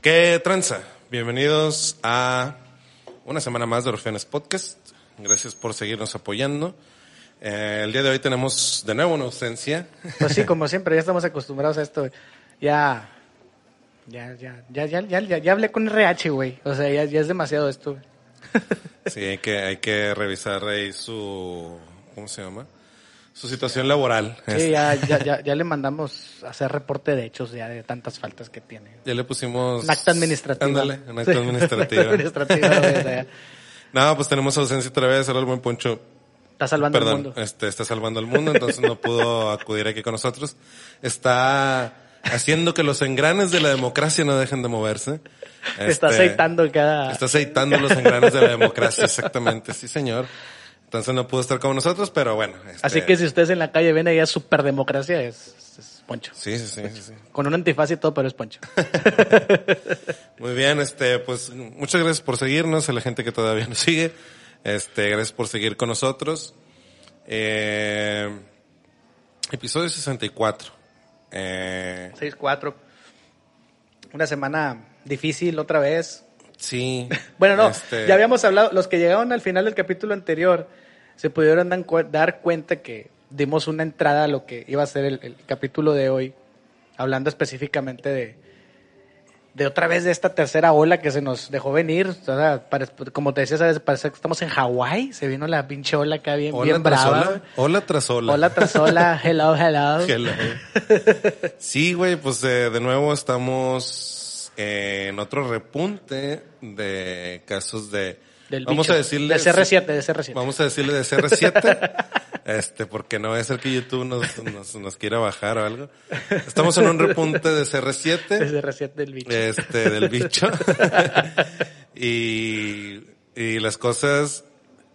¿Qué tranza? Bienvenidos a una semana más de Orfenes Podcast. Gracias por seguirnos apoyando. Eh, el día de hoy tenemos de nuevo una ausencia. Pues sí, como siempre, ya estamos acostumbrados a esto. Ya, ya, ya, ya, ya, ya, ya, ya hablé con RH, güey. O sea, ya, ya es demasiado esto. Sí, hay que, hay que revisar ahí su, ¿cómo se llama? Su situación laboral. Sí, Este, ya, ya, ya, ya le mandamos a hacer reporte de hechos ya de tantas faltas que tiene. ya le pusimos... Un acta administrativa. Ándale, un acta Sí, administrativa. acta administrativa, No, pues tenemos ausencia otra vez. Ahora el buen Poncho Está salvando Perdón, el mundo. este está salvando al mundo, entonces no pudo acudir aquí con nosotros. Está haciendo que los engranes de la democracia no dejen de moverse. Está Este, aceitando cada... Está aceitando los engranes de la democracia, exactamente, sí señor. Entonces no pudo estar con nosotros, pero bueno. este, Así que si ustedes en la calle ven ahí a superdemocracia, es, es Poncho. Sí, sí, sí. Con un antifaz y todo, pero es Poncho. Muy bien, este, pues muchas gracias por seguirnos, a la gente que todavía nos sigue. Este, gracias por seguir con nosotros. Eh, episodio 64. Eh, 6-4. Una semana difícil otra vez. sí. Bueno, no, este, ya habíamos hablado, los que llegaron al final del capítulo anterior se pudieron dan dar cuenta que dimos una entrada a lo que iba a ser el, el capítulo de hoy, hablando específicamente de, de otra vez de esta tercera ola que se nos dejó venir. O sea, pare- como te decía, ¿sabes? parece que estamos en Hawái, se vino la pinche ola acá bien, Hola bien tras brava. hola. Hola tras hola. Hola tras hola, hello, hello. Hello. Sí, güey, pues eh, de nuevo estamos en otro repunte de casos de... Del vamos bicho. a decirle... De CR7, de CR7. Vamos a decirle de CR7, este, porque no a ser que YouTube nos, nos, nos quiera bajar o algo. Estamos en un repunte de De CR7, CR7 del bicho. este, del bicho. y, y las cosas,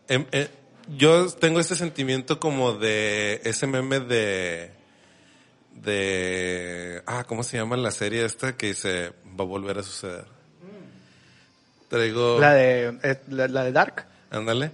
em, eh, yo tengo este sentimiento como de ese meme de, de, ah, ¿cómo se llama la serie esta que dice, va a volver a suceder? Traigo, La de, la, la de Dark. ándale,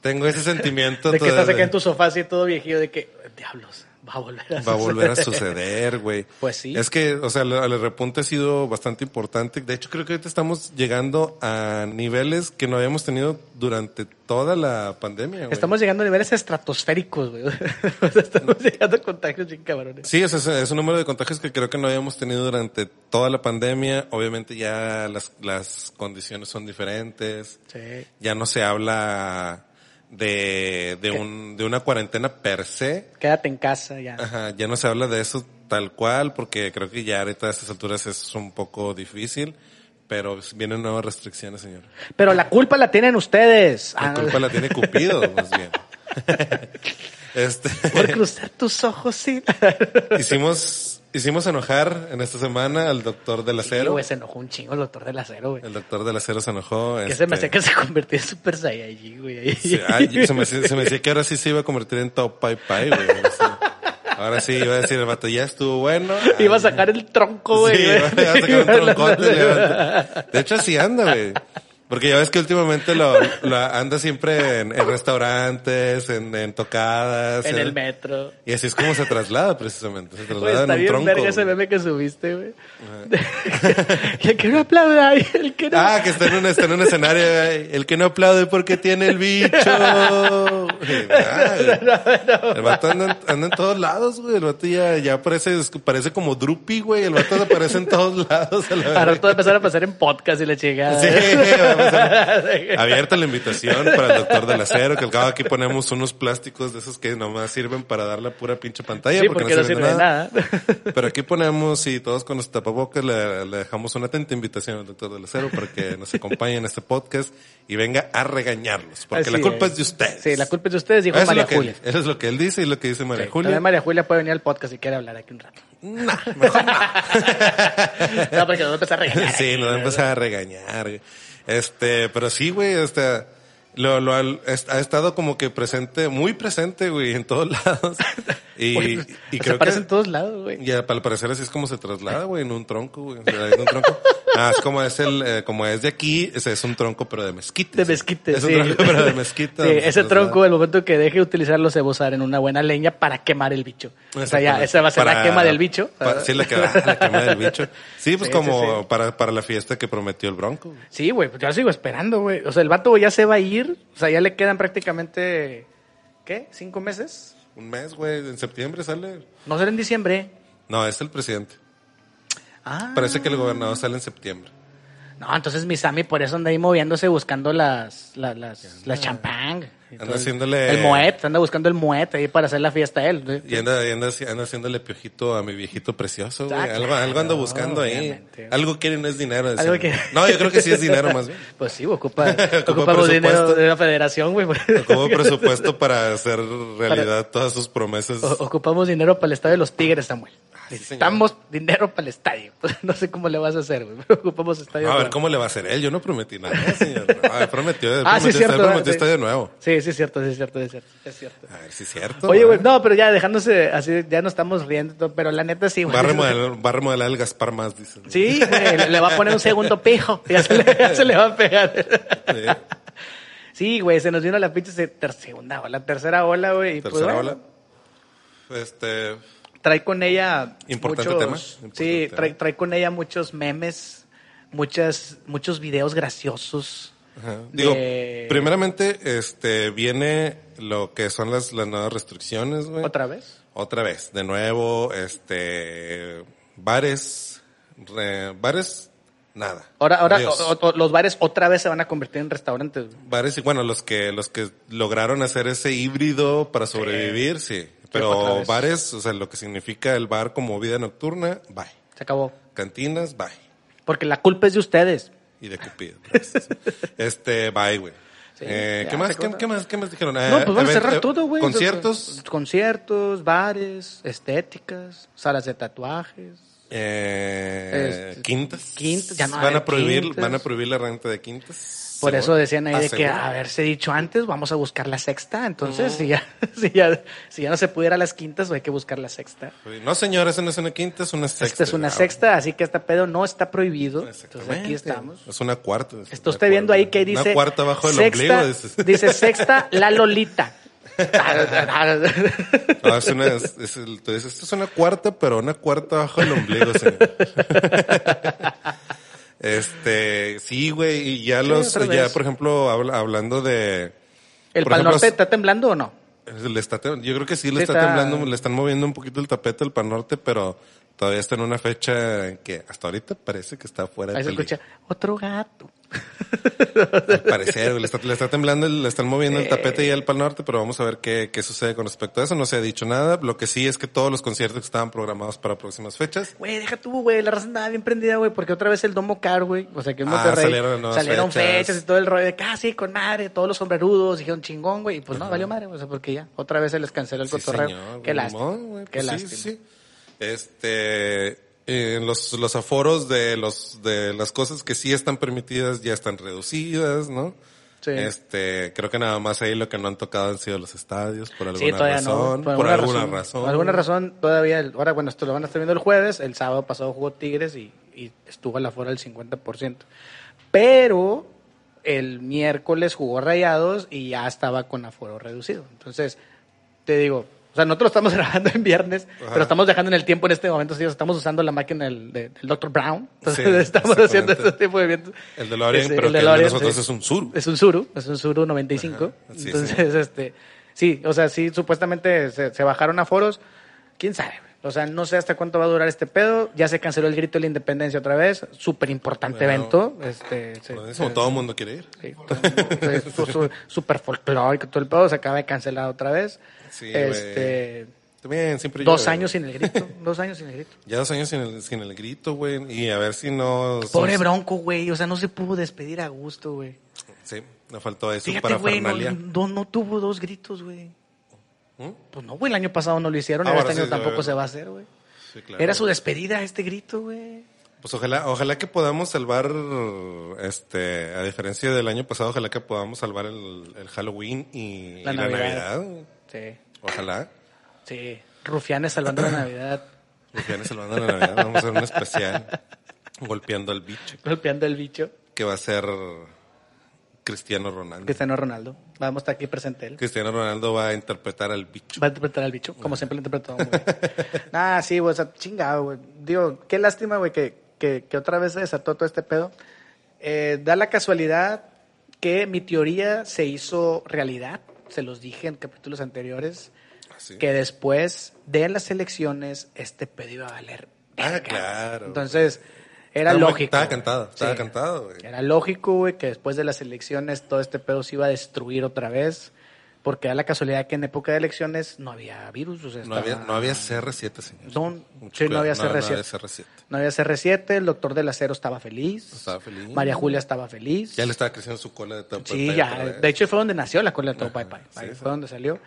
tengo ese sentimiento De que estás acá en tu sofá así todo viejillo de que, diablos, va a volver a va a volver a suceder, güey. Pues sí. Es que, o sea, el, repunte ha sido bastante importante. De hecho, creo que ahorita estamos llegando a niveles que no habíamos tenido durante toda la pandemia, güey. Estamos llegando a niveles estratosféricos, güey. Estamos llegando a contagios bien cabrones. Sí, es, es, es un número de contagios que creo que no habíamos tenido durante toda la pandemia. Obviamente ya las, las condiciones son diferentes. Sí. Ya no se habla de, de, un, de una cuarentena per se. Quédate en casa ya. Ajá, ya no se habla de eso tal cual, porque creo que ya ahorita a estas alturas es un poco difícil, pero vienen nuevas restricciones, señor. Pero la culpa la tienen ustedes. La Ah, culpa la tiene Cupido, más bien. Este, Por cruzar tus ojos, sí. hicimos, hicimos enojar en esta semana al doctor del Sí, acero. güey, se enojó un chingo el doctor del acero, güey. el doctor del acero se enojó. Que se me este, hacía que se convirtió en Super Saiyajin, güey. ahí. sí, ay, se, me, se me decía que ahora sí se iba a convertir en Top Pai Pai, güey. Ahora sí iba a decir el vato, ya estuvo bueno. Iba a sacar el tronco, güey. Sí, iba a sacar un troncote. De hecho, así anda, güey. Porque ya ves que últimamente lo, lo anda siempre en, en restaurantes, en, en tocadas. En el metro. Y así es como se traslada, precisamente. Se Güey, traslada está en un bien tronco. verga ese güey. meme que subiste, güey. y el que no aplauda, y el que no... Ah, que está en un, está en un escenario, güey. el que no aplaude porque tiene el bicho. Güey, güey. El vato anda, en- anda en todos lados, güey. El vato ya, ya parece, parece como Drupi, güey. El vato aparece en todos lados. A la Ahora todo empezar a pasar en podcast y la chingada. Sí, Abierta la invitación para el doctor del acero, que al cabo aquí ponemos unos plásticos de esos que nomás sirven para dar la pura pinche pantalla. Sí, porque, no sirve de nada. Pero aquí ponemos y todos con los tapabocas le, le, dejamos una atenta invitación al doctor del acero para que nos acompañe en este podcast y venga a regañarlos. Porque la culpa es. de ustedes. Sí, la culpa es de ustedes, dijo María Julia. eso es lo que él dice y lo que dice María Julia. María Julia puede venir al podcast y quiere hablar aquí un rato. No, mejor no. no, porque nos va a empezar a regañar. Sí, nos va a empezar a regañar. Este, pero sí, güey, este, lo, lo, ha estado como que presente, muy presente, güey, en todos lados. Y, pues, y creo se aparece en todos lados, güey. Y al parecer así es como se traslada, güey, en un tronco, güey. en un tronco. Ah, es como es el, eh, como es de aquí, ese es un tronco pero de mezquite. De mezquite, Es sí. un tronco pero de mezquite. Sí, ese tronco, el momento que deje de utilizarlo, se va a usar en una buena leña para quemar el bicho. O sea, ya, esa va a ser la quema del bicho. Para, sí, la, la, quema del bicho. Sí, pues como Para, para la fiesta que prometió el bronco. Sí, güey, pues yo sigo esperando, güey. O sea, el vato ya se va a ir, o sea, ya le quedan prácticamente, ¿qué? ¿Cinco meses? Un mes, güey, en septiembre sale. No será en diciembre. No, es el presidente. Ah. Parece que el gobernador sale en septiembre. No, entonces mi Sammy por eso anda ahí moviéndose buscando las, las, las, las champán. Anda haciéndole... El moet, anda buscando el moet ahí para hacer la fiesta él. Y anda, y anda, anda, haciéndole piojito a mi viejito precioso, güey. algo, algo anda buscando ahí. Algo quiere no es dinero. Algo que... No, yo creo que sí es dinero más bien. Pues sí, ocupa, ocupamos dinero de la federación, güey. Ocupamos presupuesto para hacer realidad para... todas sus promesas. O, ocupamos dinero para el estadio de los Tigres, Samuel. Necesitamos dinero para el estadio. no sé cómo le vas a hacer, güey. Ocupamos estadio. a ver, ¿cómo le va a hacer él? Yo no prometí nada, señor. Ah, prometió, ah, sí, cierto, prometió sí. estadio nuevo. Sí, sí, es cierto, sí, es cierto, es cierto. Es cierto. A ver, sí, es cierto. Oye, güey, no, pero ya dejándose así, ya no estamos riendo, pero la neta sí, güey. Va a remodelar, va a remodelar el Gaspar más, dice. Sí, güey, le va a poner un segundo pijo. Ya se le, ya se le va a pegar. Sí, güey, se nos vino la pinche segunda ola, tercera ola, güey. Tercera pues, ola. Este trae con ella importante muchos, tema. Importante sí, trae, trae, con ella muchos memes, muchas, muchos videos graciosos. Ajá. Digo, de... primeramente, este, viene lo que son las, las nuevas restricciones, güey. ¿Otra vez? Otra vez, de nuevo, este, bares, re, bares, nada. Ahora, ahora o, o, los bares otra vez se van a convertir en restaurantes. Güey. Bares y bueno, los que, los que lograron hacer ese híbrido para sobrevivir, sí. sí. Pero bares, o sea, lo que significa el bar como vida nocturna, bye. Se acabó. Cantinas, bye. Porque la culpa es de ustedes. Y de Cupido. Gracias. este, bye, güey. Sí, eh, ¿qué, más, ¿qué, ¿qué, más, ¿Qué más dijeron? No, pues van a cerrar todo, güey. Conciertos. Conciertos, bares, estéticas, salas de tatuajes. Eh, este, quintas. Quintas, ya no van a prohibir, quintas. van a prohibir la renta de quintas. Por eso decían ahí de que haberse dicho antes, vamos a buscar la sexta. Entonces, mm. si, ya, si, ya, si ya no se pudiera las quintas, hay que buscar la sexta. No, señor, eso no es una quinta, es una sexta. Esta es una claro. sexta, así que esta pedo no está prohibido. Entonces aquí estamos. Es una cuarta. Es Esto está viendo ahí que dice. Una cuarta bajo el sexta, ombligo. Dice sexta, la Lolita. no, es una, es, es el, tú dices, esto es una cuarta, pero una cuarta bajo el ombligo, señor. Este, sí, güey, y ya sí, los, ya vez. por ejemplo, habla, hablando de... ¿El Pal Norte está temblando o no? Le está, yo creo que sí le está, está, temblando, le están moviendo un poquito el tapete al Pal Norte, pero todavía está en una fecha que hasta ahorita parece que está fuera de Ahí se escucha, otro gato. Al parecer, le está, le está temblando, le están moviendo el tapete ya al Pal Norte, pero vamos a ver qué, qué sucede con respecto a eso. No se ha dicho nada. Lo que sí es que todos los conciertos estaban programados para próximas fechas. Güey, deja tú, güey, la raza andaba bien prendida, güey, porque otra vez el Domo Car, güey, o sea que en Monterrey ah, salieron, salieron fechas. fechas. y todo el rollo de casi con madre, todos los sombrerudos, dijeron chingón, güey, y pues no, uh -huh. valió madre, o sea, porque ya, otra vez se les canceló el sí, cotorreo. Señor, qué lástima. Pues qué sí, lástima. Sí. Este, eh, los, los aforos de los de las cosas que sí están permitidas ya están reducidas, ¿no? Sí. Este, creo que nada más ahí lo que no han tocado han sido los estadios por alguna sí, razón, no. por, por, alguna, alguna razón, razón. Por alguna razón todavía, ahora bueno, esto lo van a estar viendo el jueves, el sábado pasado jugó Tigres y, y estuvo al aforo del 50%. Pero el miércoles jugó Rayados y ya estaba con aforo reducido. Entonces, te digo, o sea, nosotros lo estamos grabando en viernes, Ajá. pero estamos dejando en el tiempo en este momento. Sí, estamos usando la máquina del, del Dr. Brown. Entonces, Sí, estamos haciendo este tipo de eventos. El de Lorien, Ese, pero el de el de Lorien, nosotros sí. es un Suru. Es un Suru, es un Suru 95. Ajá, sí, Entonces, este, sí, o sea, sí, supuestamente se, se bajaron a foros. ¿Quién sabe? O sea, no sé hasta cuánto va a durar este pedo. Ya se canceló el grito de la independencia otra vez. Súper importante Bueno. evento. Este, se- Como se- todo el mundo quiere ir. sí, todo el mundo- sí, su- su- Súper folclórico todo el pedo. Se acaba de cancelar otra vez. Sí, este, También siempre dos años sin el grito. Dos años sin el grito. Ya dos años sin el, sin el grito, güey. Y a ver si no... Pobre Bronco, güey. O sea, no se pudo despedir a gusto, güey. Sí, le faltó eso Fíjate, para güey, no, Fernalia. no, no tuvo dos gritos, güey. ¿Mm? Pues no, güey, el año pasado no lo hicieron, Ah, y bueno, este año tampoco se va a hacer, güey. Sí, claro. Era su despedida este grito, güey. Pues ojalá, ojalá que podamos salvar, este, a diferencia del año pasado, ojalá que podamos salvar el, el Halloween y La y la Navidad. Navidad. Sí, Ojalá. sí. Rufianes salvando la Navidad, Rufianes salvando la Navidad. Vamos a hacer un especial golpeando al bicho, golpeando el bicho. que va a ser Cristiano Ronaldo. Cristiano Ronaldo. Vamos a estar aquí presente él. Cristiano Ronaldo va a interpretar al bicho. Va a interpretar al bicho, como siempre lo interpretó. nah, sí, güey, o sea, chingado, güey. Digo, qué lástima, güey, que, que, que otra vez se desató todo este pedo. Eh, da la casualidad que mi teoría se hizo realidad. Se los dije en capítulos anteriores. Así. Que después de las elecciones, este pedo iba a valer. Ah, claro. Entonces, era Estaba- lógico. estaba cantado, estaba Sí. cantado, güey. Era lógico, güey, que después de las elecciones todo este pedo se iba a destruir otra vez. Porque da la casualidad que en época de elecciones no había virus. O sea, No había, no había CR7, señor. No, sí, no había no CR7. había CR7. No había CR7, el doctor del acero estaba feliz. Estaba feliz. María Julia estaba feliz. Ya le estaba creciendo su cola de top. Sí, ya. De hecho, fue donde nació la cola de todo Pai Pai. Ahí sí, fue sí. donde salió.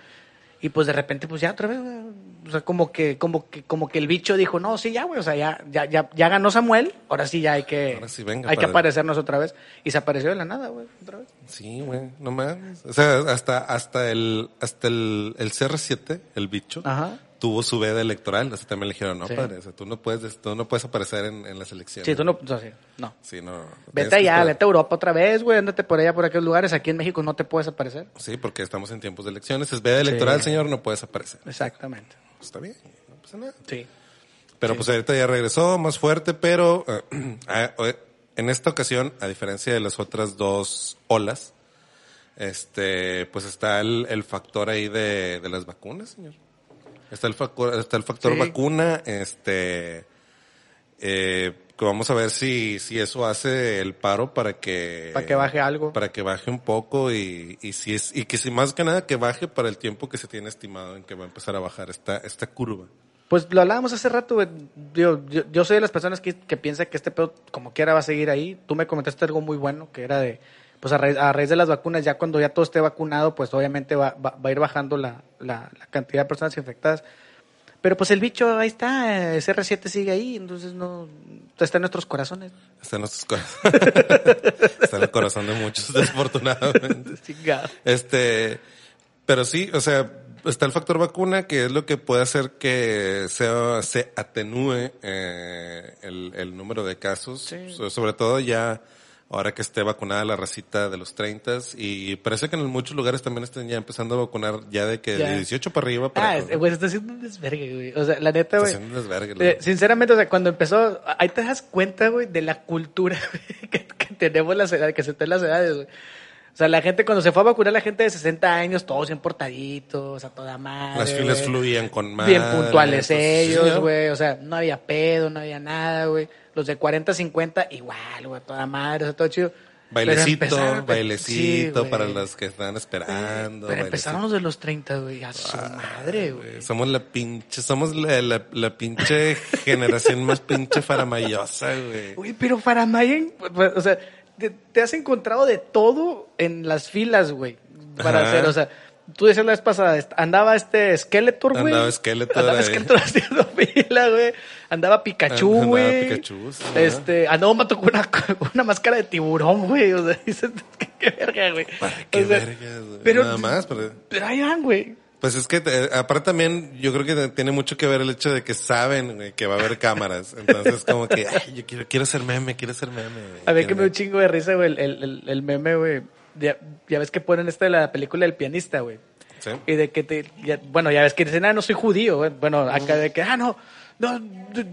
Y pues de repente, pues ya otra vez, o sea, como que, como que, como que el bicho dijo, no, sí, ya, güey, o sea, ya, ya, ya, ya ganó Samuel, ahora sí ya hay que, Ahora sí, venga, hay que aparecernos otra vez. Y se apareció de la nada, güey, otra vez. Sí, güey, no mames. O sea, hasta, hasta el, hasta el, el CR7, el bicho, Ajá. Tuvo su veda electoral. Así también le dijeron, no, Sí. padre, o sea, tú no puedes, tú no puedes aparecer en, en las elecciones. Sí, tú no, o sea, sí, no. Sí, no. Vete allá, vete a Europa otra vez, güey, ándate por allá, por aquellos lugares. Aquí en México no te puedes aparecer. Sí, porque estamos en tiempos de elecciones. Es veda electoral, señor, no puedes aparecer. Exactamente. Pues está bien, no pasa nada. Sí. Pero pues ahorita ya regresó más fuerte, pero ah, eh, en esta ocasión, a diferencia de las otras dos olas, este, pues está el, el factor ahí de, de las vacunas, señor. Está el factor, está el factor Sí. vacuna, este, eh, que vamos a ver si, si eso hace el paro para que, Para que baje algo. para que baje un poco y, y si es, y que si más que nada que baje para el tiempo que se tiene estimado en que va a empezar a bajar esta, esta curva. Pues lo hablábamos hace rato, yo, yo soy de las personas que, que piensa que este pedo como quiera va a seguir ahí. Tú me comentaste algo muy bueno, que era de, pues a raíz, a raíz de las vacunas, ya cuando ya todo esté vacunado, pues obviamente va, va, va a ir bajando la, la, la cantidad de personas infectadas. Pero pues el bicho ahí está, ese R7 sigue ahí, entonces no, está en nuestros corazones. Está en nuestros corazones. Está en el corazón de muchos, desafortunadamente. Este, pero sí, o sea, está el factor vacuna, que es lo que puede hacer que sea, se atenúe eh, el, el número de casos. Sí. So- sobre todo ya ahora que esté vacunada la racita de los 30 y parece que en muchos lugares también están ya empezando a vacunar ya de que Ya. de 18 para arriba. Para Ah, güey, está haciendo un desvergue, güey. O sea, la neta, Está güey. haciendo un desvergue, Eh, sinceramente, o sea, cuando empezó, ahí te das cuenta, güey, de la cultura que, que tenemos las edades, que se están las edades, güey. O sea, la gente, cuando se fue a vacunar, la gente de 60 años, todos bien portaditos, a toda madre. Las filas fluían con más. Bien puntuales ellos, güey. O sea, no había pedo, no había nada, güey. Los de 40, 50, igual, güey, toda madre, o sea, todo chido. Bailecito, empezaron- bailecito sí, para los que están esperando. Pero empezaron bailecito. los de los 30, güey, a su madre, güey. Somos la pinche, somos la, la, la pinche generación más pinche faramayosa, güey. Güey, pero para Mayen, pues, o sea, te, te has encontrado de todo en las filas, güey, para Ajá. hacer, o sea, tú decías la vez pasada, andaba este Skeletor, güey. Andaba Skeletor Andaba. Skeletor haciendo fila, güey. Andaba Pikachu, Andaba güey. Pikachu, sí, Este, andaba un vato con una, una máscara de tiburón, güey, o sea, dices, qué, qué verga, güey. Qué O sea, vergas, güey. pero- Nada más, pero... Pero ahí van, güey. Pues es que, eh, aparte también, yo creo que tiene mucho que ver el hecho de que saben güey, que va a haber cámaras. Entonces, como que, ay, yo quiero, quiero ser meme, quiero ser meme. güey. A ver que me un chingo de risa, güey, el, el- el meme, güey. Ya, ya ves que ponen esta de la película del pianista, güey. Sí. Y de que te, ya- bueno, ya ves que dicen, ah, no soy judío, güey. Bueno, acá de que, ah, no, no,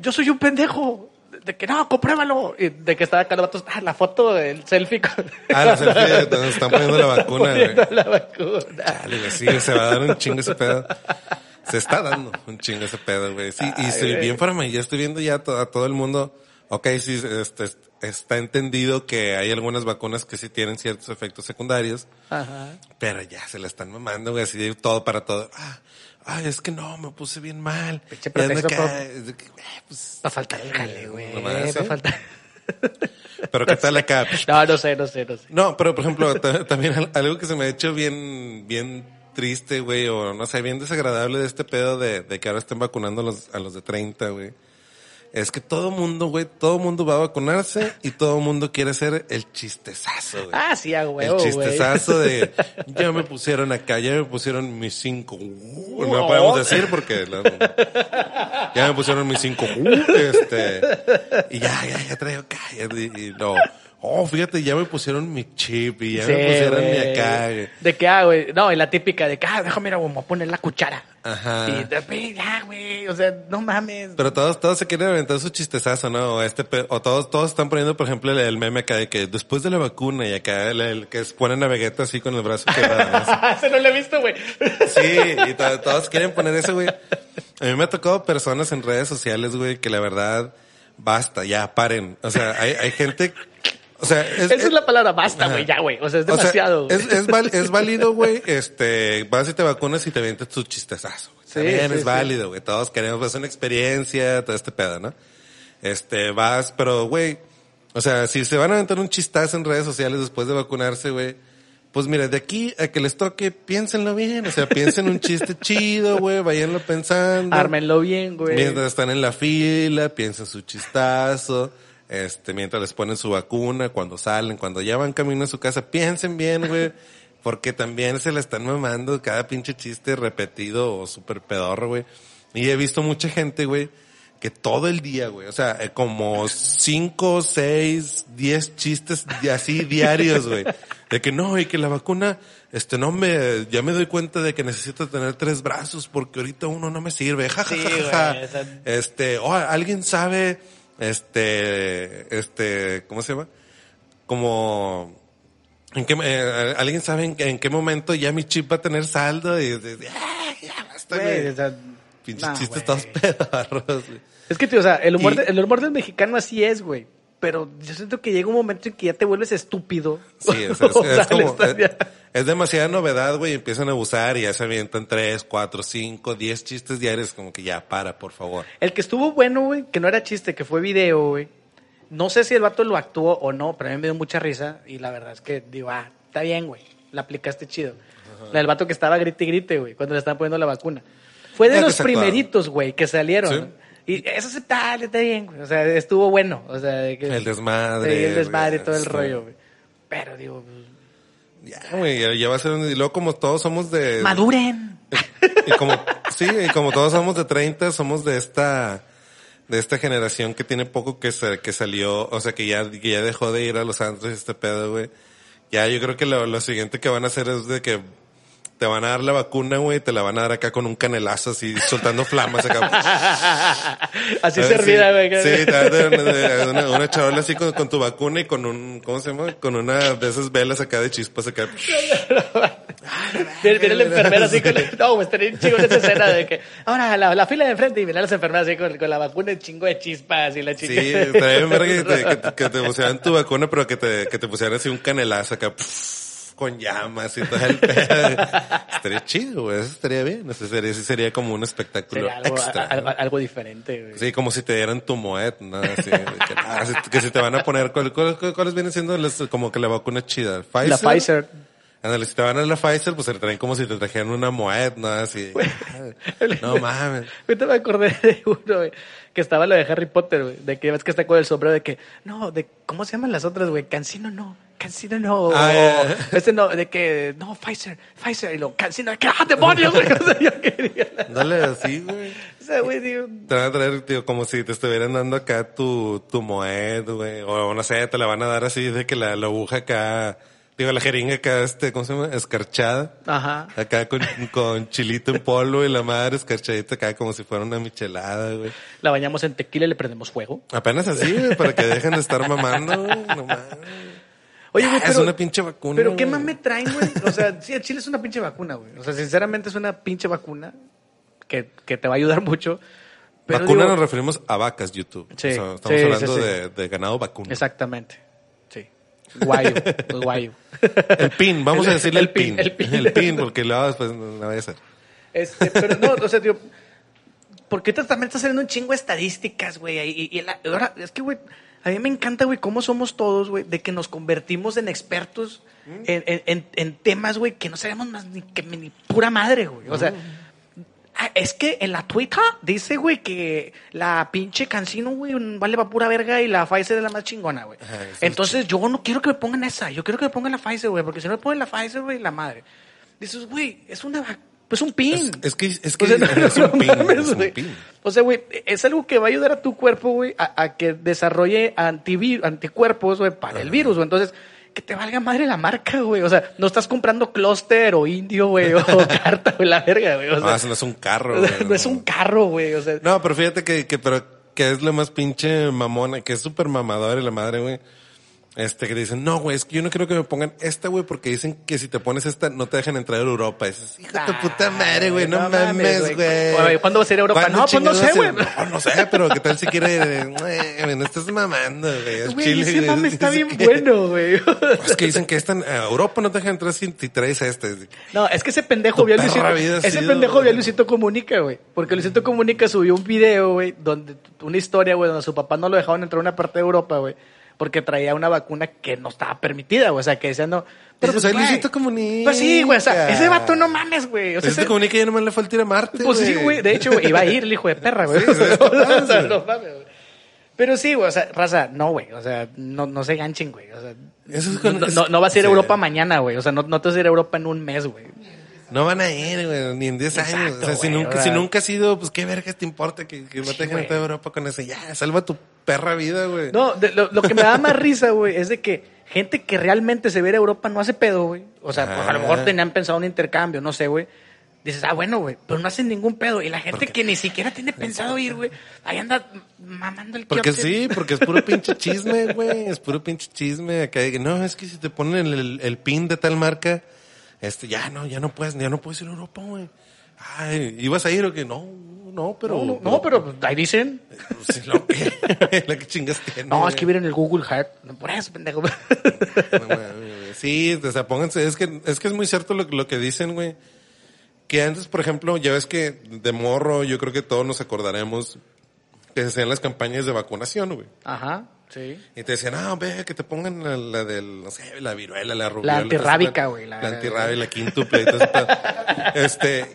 yo soy un pendejo. De que, no, compruébalo. Y de que estaba acá los vatos, ah, la foto del selfie con... Ah, la selfie, donde están poniendo la vacuna, güey. La vacuna. Sí, se va a dar un chingo ese pedo. se está dando un chingo ese pedo, güey. Sí, y estoy bien para mí, ya estoy viendo ya a todo el mundo. Ok, sí, este, está entendido que hay algunas vacunas que sí tienen ciertos efectos secundarios, Ajá. pero ya se la están mamando, güey, así de todo para todo. Ah, ay, es que no, me puse bien mal. Ando pretexto, acá, po- es de que, eh, pues, Va a faltar el jale, güey. nomás, Va a ¿eh? faltar. Pero qué tal acá. No, no sé, no sé, no sé. No, pero por ejemplo, ta- también al- algo que se me ha hecho bien, bien triste, güey, o no sé, bien desagradable de este pedo de, de que ahora estén vacunando a los, a los de 30, güey. Es que todo mundo, güey, todo mundo va a vacunarse y todo mundo quiere ser el chistezazo, güey. Ah, sí, a huevo, el chistezazo de ya me pusieron acá, ya me pusieron mis cinco. uh, no podemos decir porque la- ya me pusieron mis cinco. uh, este, y ya, ya, ya traigo acá. y no. Oh, fíjate, ya me pusieron mi chip y ya Sí, me pusieron mi acá. güey. De que, ah, güey. No, y la típica de que, ah, déjame, voy a poner la cuchara. Ajá. Y de, "Ve, ya, güey. O sea, no mames. Pero todos, todos se quieren aventar su chistezazo, ¿no? O este, o todos, todos están poniendo, por ejemplo, el, el meme acá de que después de la vacuna y acá el, el que ponen a Vegeta así con el brazo quebrado. ¿no? Ese no lo he visto, güey. Sí, y to- todos quieren poner eso, güey. A mí me ha tocado personas en redes sociales, güey, que la verdad, basta, ya, paren. O sea, hay, hay gente, o sea, es, Esa es la palabra, basta, güey, ya, güey. O sea, es o sea, demasiado. es, es, val- es válido, güey, este, vas y te vacunas y te avientas tu chistezazo, güey. Sí, También sí, es válido, güey. Todos queremos pues, una experiencia, todo este pedo, ¿no? Este, vas, pero, güey, o sea, si se van a aventar un chistazo en redes sociales después de vacunarse, güey, pues mira, de aquí a que les toque, piénsenlo bien. O sea, piensen un chiste chido, güey, váyanlo pensando. Ármenlo bien, güey. Mientras están en la fila, piensen su chistazo. Este, mientras les ponen su vacuna, cuando salen, cuando ya van camino a su casa, piensen bien, güey. Porque también se le están mamando cada pinche chiste repetido o súper pedorro, güey. Y he visto mucha gente, güey, que todo el día, güey, o sea, eh, como cinco, seis, diez chistes así diarios, güey. De que no, y que la vacuna, este, no me, ya me doy cuenta de que necesito tener tres brazos porque ahorita uno no me sirve. Ja, ja, Sí, ja, ja, sea- Este, oh, alguien sabe, este, este, ¿cómo se llama? Como, ¿en qué, eh, alguien sabe en, en qué momento ya mi chip va a tener saldo? Y, y- ah, ya basta, Güey, o sea, Pinches nah, chistes todos pedorros, güey. Es que, tío, o sea, el humor, Y- de- el humor del mexicano así es, güey. Pero yo siento que llega un momento en que ya te vuelves estúpido. Sí, es, es- O es sea, como, es, demasiada novedad, güey, empiezan a abusar y ya se avientan tres, cuatro, cinco, diez chistes diarios, como que ya, para, por favor. El que estuvo bueno, güey, que no era chiste, que fue video, güey. No sé si el vato lo actuó o no, pero a mí me dio mucha risa. Y la verdad es que digo, ah, está bien, güey. La aplicaste chido. La del vato que estaba grite y grite, güey, cuando le estaban poniendo la vacuna. Fue de Ya que los primeritos, güey, que salieron. Sí. Y eso se está, está bien, güey. O sea, estuvo bueno. O sea, de que, El desmadre, Sí, el desmadre y todo el sí. rollo, güey. Pero digo, pues, Ya, güey, ya, ya va a ser un, y luego como todos somos de... maduren. Y como, sí, y como todos somos de 30, somos de esta, de esta generación que tiene poco que se, que salió, o sea, que ya, que ya dejó de ir a los antros este pedo, güey. Ya, yo creo que lo, lo siguiente que van a hacer es de que te van a dar la vacuna, güey, te la van a dar acá con un canelazo así, soltando flamas acá. Así ver, servida, sí, güey. Sí, te van a dar una, una, charola así con, con tu vacuna y con un, ¿cómo se llama? Con una de esas velas acá de chispas acá. Viene, la enfermera así con... No, güey, estaría un chingo en esa escena de que... Ahora, la, la fila de enfrente y vienen las enfermeras así con, con la vacuna y chingo de chispas y la chica... Sí, estaría bien verga que te, que, te- que te pusieran tu vacuna, pero que te, que te pusieran así un canelazo acá, pff, con llamas y todo el pedo. Estaría chido, güey, eso estaría bien. Eso sería, sería como un espectáculo Sería algo, extra. algo, diferente, güey. Sí, como si te dieran tu moet, ¿no? Así, que, ah, si- que si te van a poner, ¿cuál- cuál- cuál- ¿cuáles vienen siendo las- como que la vacuna chida? ¿Pfizer? La Pfizer. Ándale, si te van a la Pfizer, pues se traen como si te trajeran una moet, ¿no? Así. no mames. Ahorita me acordé de uno, güey, que estaba lo de Harry Potter, güey, de que ves que está con el sombrero de que, no, de, ¿cómo se llaman las otras, güey? Cancino no, Cancino no. Ah. Este no, de que, no, Pfizer, Pfizer, y lo, Cancino, de que, ¡ah, demonios. Dale así, güey. O sea, güey, digo, Te van a traer, tío, como si te estuvieran dando acá tu, tu moed, güey. O no sé, te la van a dar así de que la, la aguja acá, digo, la jeringa acá, este, ¿cómo se llama? Escarchada. ajá. Acá con, con chilito en polvo y la madre escarchadita acá como si fuera una michelada, güey. La bañamos en tequila y le prendemos fuego. Apenas así, para que dejen de estar mamando, güey. No mames. Oye, güey, Ah, pero, es una pinche vacuna. pero ¿qué güey. más me traen, güey? O sea, sí, el chile es una pinche vacuna, güey. O sea, sinceramente es una pinche vacuna. que, que te va a ayudar mucho. Pero vacuna digo- nos referimos a vacas YouTube. Sí, O sea, estamos sí, hablando sí. De, de ganado vacuno. Exactamente. Sí. Guayo, pues guayo. El pin, vamos El- a decirle el, el pin, pin. el pin. El pin, porque luego después no vaya a ser. Este, pero no, o sea, tío, porque ahorita también está saliendo un chingo de estadísticas, güey. Y, y la- ahora, es que, güey, a mí me encanta, güey, cómo somos todos, güey, de que nos convertimos en expertos en, en- en- temas, güey, que no sabemos más ni, que ni pura madre, güey. O sea, ah, es que en la Twitter dice, güey, que la pinche cancino, güey, vale para pura verga y la Pfizer es la más chingona, güey. Entonces, yo no quiero que me pongan esa, yo quiero que me pongan la Pfizer, güey, porque si no me ponen la Pfizer, güey, la madre. Dices, güey, es una vac- pues un pin. Es, es que, es, que O sea, no, es un pin. mames, es un güey. pin. O sea, güey, es algo que va a ayudar a tu cuerpo, güey, a, a que desarrolle anticuerpos, güey, para el virus, güey. Entonces, que te valga madre la marca, güey. O sea, no estás comprando Cluster o Indio, güey, o Carta, güey, la verga, güey. O No, sea, eso no es un carro. no es un carro, güey. O sea, No, pero fíjate que, que, pero, que es lo más pinche mamona, que es súper mamador y la madre, güey. Este, que dicen, no, güey, es que yo no quiero que me pongan esta, güey, porque dicen que si te pones esta, no te dejan entrar a Europa. Y dices, hijo de tu puta madre, güey, no, no mames, güey. ¿cuándo va a ser Europa? ¿Cuándo No, pues no sé, a güey. No, no sé, pero qué tal si quiere, güey, no estás mamando, güey. es güey, Chile, ese mame está bien que- bueno, güey. Es que dicen que esta, a Europa no te dejan entrar si si traes este. No, es que ese pendejo vio a Luisito. Ese sido- pendejo vio a Luisito Comunica, güey. Porque Luisito Comunica subió un video, güey, donde una historia, güey, donde su papá no lo dejaban entrar a una parte de Europa, güey. Porque traía una vacuna que no estaba permitida, güey. O sea, que decían no. Pero pues ahí Luisito Comunica. Pues sí, güey. O sea, ese vato no mames, güey. O sea, Luisito ese- Comunica ya nomás le falta ir a Marte, pues sí, güey. De hecho, güey, iba a ir el hijo de perra, güey. Sí, O sea, no mames, güey. Pero sí, güey, o sea, raza, no, güey, o sea, no, no se ganchen, güey, o sea, Eso es no, con- no, no, no vas a ir a sí. Europa mañana, güey, o sea, no, no te vas a ir a Europa en un mes, güey. No van a ir, güey, ni en 10 años. O sea, si güey, nunca, si nunca has ido, pues qué vergas te importa que, que no Sí, te dejen güey. entrar a Europa con eso. Ya, salva tu perra vida, güey. No, de- lo, lo que me da más risa, güey, es de que gente que realmente se ve a Europa no hace pedo, güey. O sea, pues, a lo mejor Ah. tenían pensado un intercambio, no sé, güey. Dices, ah, bueno, güey, pero no hacen ningún pedo. Y la gente que ni siquiera tiene pensado ir, güey, ahí anda mamando el Porque sí, porque es puro pinche chisme, güey. Es puro pinche chisme. Acá, no, es que si te ponen el pin de tal marca, este, ya no, ya no puedes, ya no puedes ir a Europa, güey. Ay, ¿ibas a ir o qué? No, no, pero. No, no, no, pero pues, ahí dicen. Sí, lo que, la que chingas tiene. No, es que vieron el Google Heart. No, por eso, pendejo. Sí, o sea, pónganse, es que, es que es muy cierto lo, lo que dicen, güey. Que antes, por ejemplo, ya ves que de morro, yo creo que todos nos acordaremos que se hacían las campañas de vacunación, güey. Ajá, sí. Y te decían, ah, ve, que te pongan la, la del, no sé, la viruela, la rubiola. La antirrábica, güey, pedo. la- La, antirrábica, la quíntuple y todo. Este,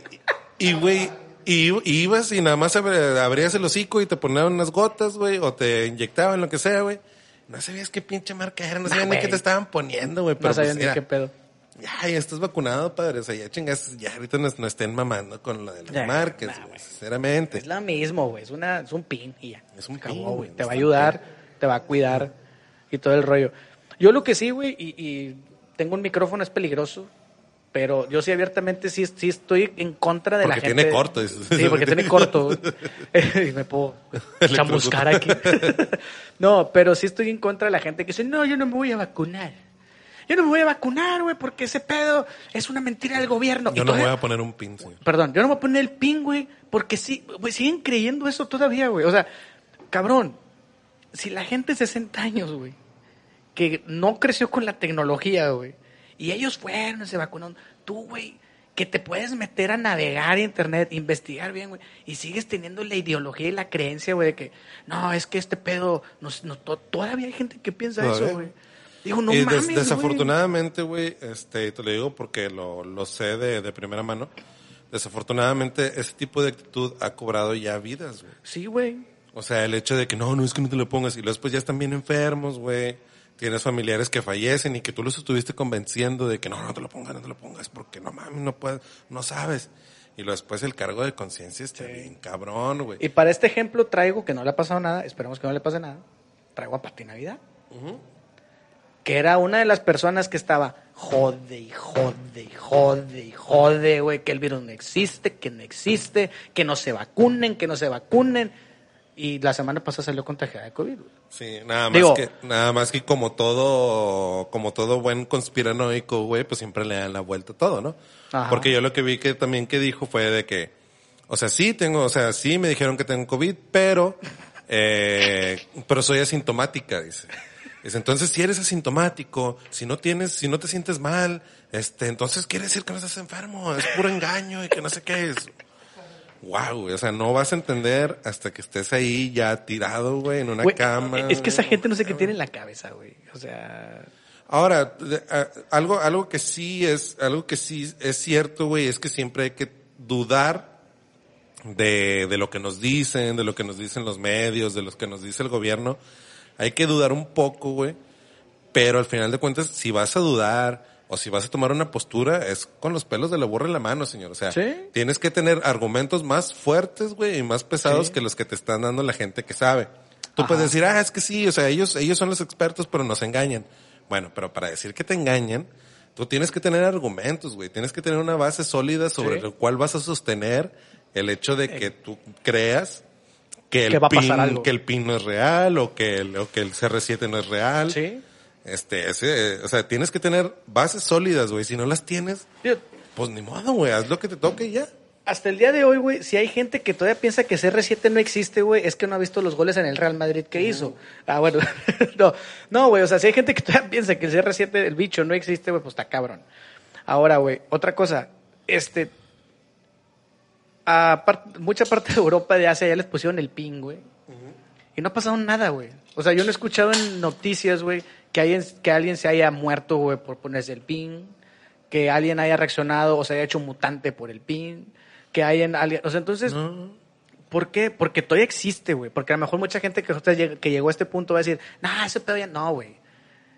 y güey, y, y ibas y nada más abr- abrías el hocico y te ponían unas gotas, güey, o te inyectaban lo que sea, güey. No sabías qué pinche marca era, no sabías ni qué te estaban poniendo, güey. Pero No sabían pues, ni qué pedo. ya, ya estás vacunado, padre. O sea, ya chingas, ya ahorita nos, nos estén mamando con lo de las Ya, marcas, nah, sinceramente. Es lo mismo, güey. Es, una, es un pin y ya. Es un pin, güey. Te va a ayudar, te va a cuidar y todo el rollo. Yo lo que sí, güey, y, y tengo un micrófono, es peligroso. Pero yo sí abiertamente sí, sí estoy en contra de la Porque gente. tiene corto. Sí, porque tiene corto. y me puedo chamuscar aquí. no, pero sí estoy en contra de la gente que dice, no, yo no me voy a vacunar. Yo no me voy a vacunar, güey, porque ese pedo es una mentira del gobierno. Yo Y no todavía- voy a poner un pin, señor. Perdón, yo no voy a poner el pin, güey, porque sí, güey, siguen creyendo eso todavía, güey. O sea, cabrón, si la gente de 60 años, güey, que no creció con la tecnología, güey, y ellos fueron, se vacunaron, tú, güey, que te puedes meter a navegar a internet, investigar bien, güey, y sigues teniendo la ideología y la creencia, güey, de que, no, es que este pedo, nos, nos- to- todavía hay gente que piensa eso, güey. Digo, no y mames, desafortunadamente, güey, este, te lo digo porque lo, lo sé de, de primera mano. Desafortunadamente, ese tipo de actitud ha cobrado ya vidas, güey. Sí, güey. O sea, el hecho de que no, no es que no te lo pongas y luego después ya están bien enfermos, güey. Tienes familiares que fallecen y que tú los estuviste convenciendo de que no, no te lo pongas, no te lo pongas, porque no mames, no puedes, no sabes. Y luego después el cargo de conciencia está bien cabrón, güey. Y para este ejemplo traigo, que no le ha pasado nada, esperemos que no le pase nada, traigo a Pati Navidad. Que era una de las personas que estaba jode y jode y jode y jode, güey, que el virus no existe, que no existe, que no se vacunen, que no se vacunen. Y la semana pasada salió contagiada de COVID. güey. Sí, nada más Digo- que, nada más que como todo, como todo buen conspiranoico, güey, pues siempre le dan la vuelta a todo, ¿no? Ajá. Porque yo lo que vi que también que dijo fue de que O sea, sí tengo, o sea, sí me dijeron que tengo COVID, pero, eh, pero soy asintomática, dice. Dice, entonces si eres asintomático, si no tienes, si no te sientes mal, este, entonces quiere decir que no estás enfermo, es puro engaño y que no sé qué es. Wow, o sea, no vas a entender hasta que estés ahí ya tirado, güey, en una Güey, cama. Es que esa gente no sé qué tiene en la cabeza, güey. O sea, Ahora, algo, algo que sí es, algo que sí es cierto, güey, es que siempre hay que dudar de, de lo que nos dicen, de lo que nos dicen los medios, de lo que nos dice el gobierno. Hay que dudar un poco, güey. Pero al final de cuentas, si vas a dudar o si vas a tomar una postura, es con los pelos de la burra en la mano, señor. O sea, Sí. tienes que tener argumentos más fuertes, güey, y más pesados Sí. que los que te están dando la gente que sabe. Tú Ajá. puedes decir, ah, es que sí, o sea, ellos, ellos son los expertos, pero nos engañan. Bueno, pero para decir que te engañan, tú tienes que tener argumentos, güey. Tienes que tener una base sólida sobre Sí. lo cual vas a sostener el hecho de que tú creas que el Que pin, que el pin no es real o que el, o que el CR7 no es real. sí. Este, ese, o sea, tienes que tener bases sólidas, güey. Si no las tienes, pues ni modo, güey. Haz lo que te toque y ya. hasta el día de hoy, güey, si hay gente que todavía piensa que CR7 no existe, güey, es que no ha visto los goles en el Real Madrid que hizo. Ah, bueno, no, no, güey, o sea, si hay gente que todavía piensa que el CR7, el bicho, no existe, güey, pues está cabrón. Ahora, güey, otra cosa, este, a mucha parte de Europa de Asia ya les pusieron el ping, güey. Y no ha pasado nada, güey. O sea, yo no he escuchado en noticias, güey, que alguien, que alguien se haya muerto, güey, por ponerse el pin, que alguien haya reaccionado o se haya hecho mutante por el pin, que hayan alguien, o sea, entonces, ¿por qué? Porque todavía existe, güey. Porque a lo mejor mucha gente que, que llegó a este punto va a decir, nah, ese pedo ya no, güey.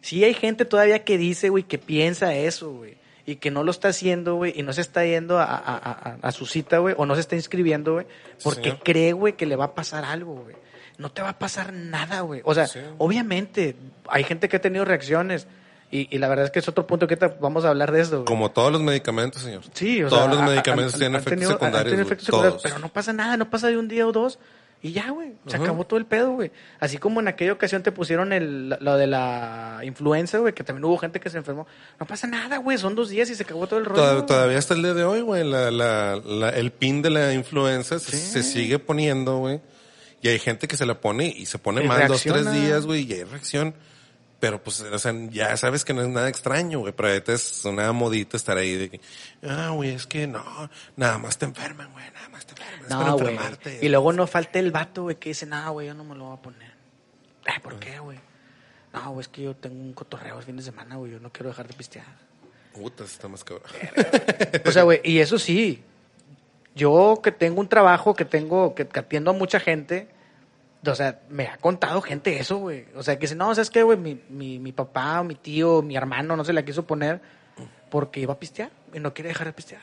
Sí hay gente todavía que dice, güey, que piensa eso, güey. Y que no lo está haciendo, güey, y no se está yendo a, a- a- a su cita, güey, o no se está inscribiendo, güey, porque cree, güey, que le va a pasar algo, güey. No te va a pasar nada, güey. O sea, Sí. obviamente, hay gente que ha tenido reacciones, y, y la verdad es que es otro punto que vamos a hablar de esto, güey. Como todos los medicamentos, señor. Sí, o todos sea, los medicamentos han- tienen han efectos tenido- secundarios. güey. efectos secundarios, Todos. pero no pasa nada, no pasa de un día o dos y ya, güey. Se Ajá. acabó todo el pedo, güey. Así como en aquella ocasión te pusieron el, lo de la influenza, güey, que también hubo gente que se enfermó. No pasa nada, güey, son dos días y se acabó todo el rollo. Toda- güey. todavía hasta el día de hoy, güey, la, la, la- el pin de la influenza se sigue poniendo, güey. Y hay gente que se la pone y se pone mal dos, tres días, güey, y hay reacción. Pero pues, o sea, ya sabes que no es nada extraño, güey. Pero ahorita es una modita estar ahí de que, ah, güey, es que no, nada más te enferman, güey, nada más te enferman. es para No, güey. enfermarte. Y luego no falta el vato, güey, que dice, no, güey, yo no me lo voy a poner. Ay, ¿por qué, güey? No, güey, es que yo tengo un cotorreo el fin de semana, güey, yo no quiero dejar de pistear. Puta, está más cabrón. O sea, güey, y eso sí, yo que tengo un trabajo, que tengo, que, que atiendo a mucha gente, o sea, me ha contado gente eso, güey. O sea, que dice, no, ¿sabes qué, güey? Mi, mi, mi papá, o mi tío, mi hermano, no se la quiso poner porque iba a pistear y no quiere dejar de pistear.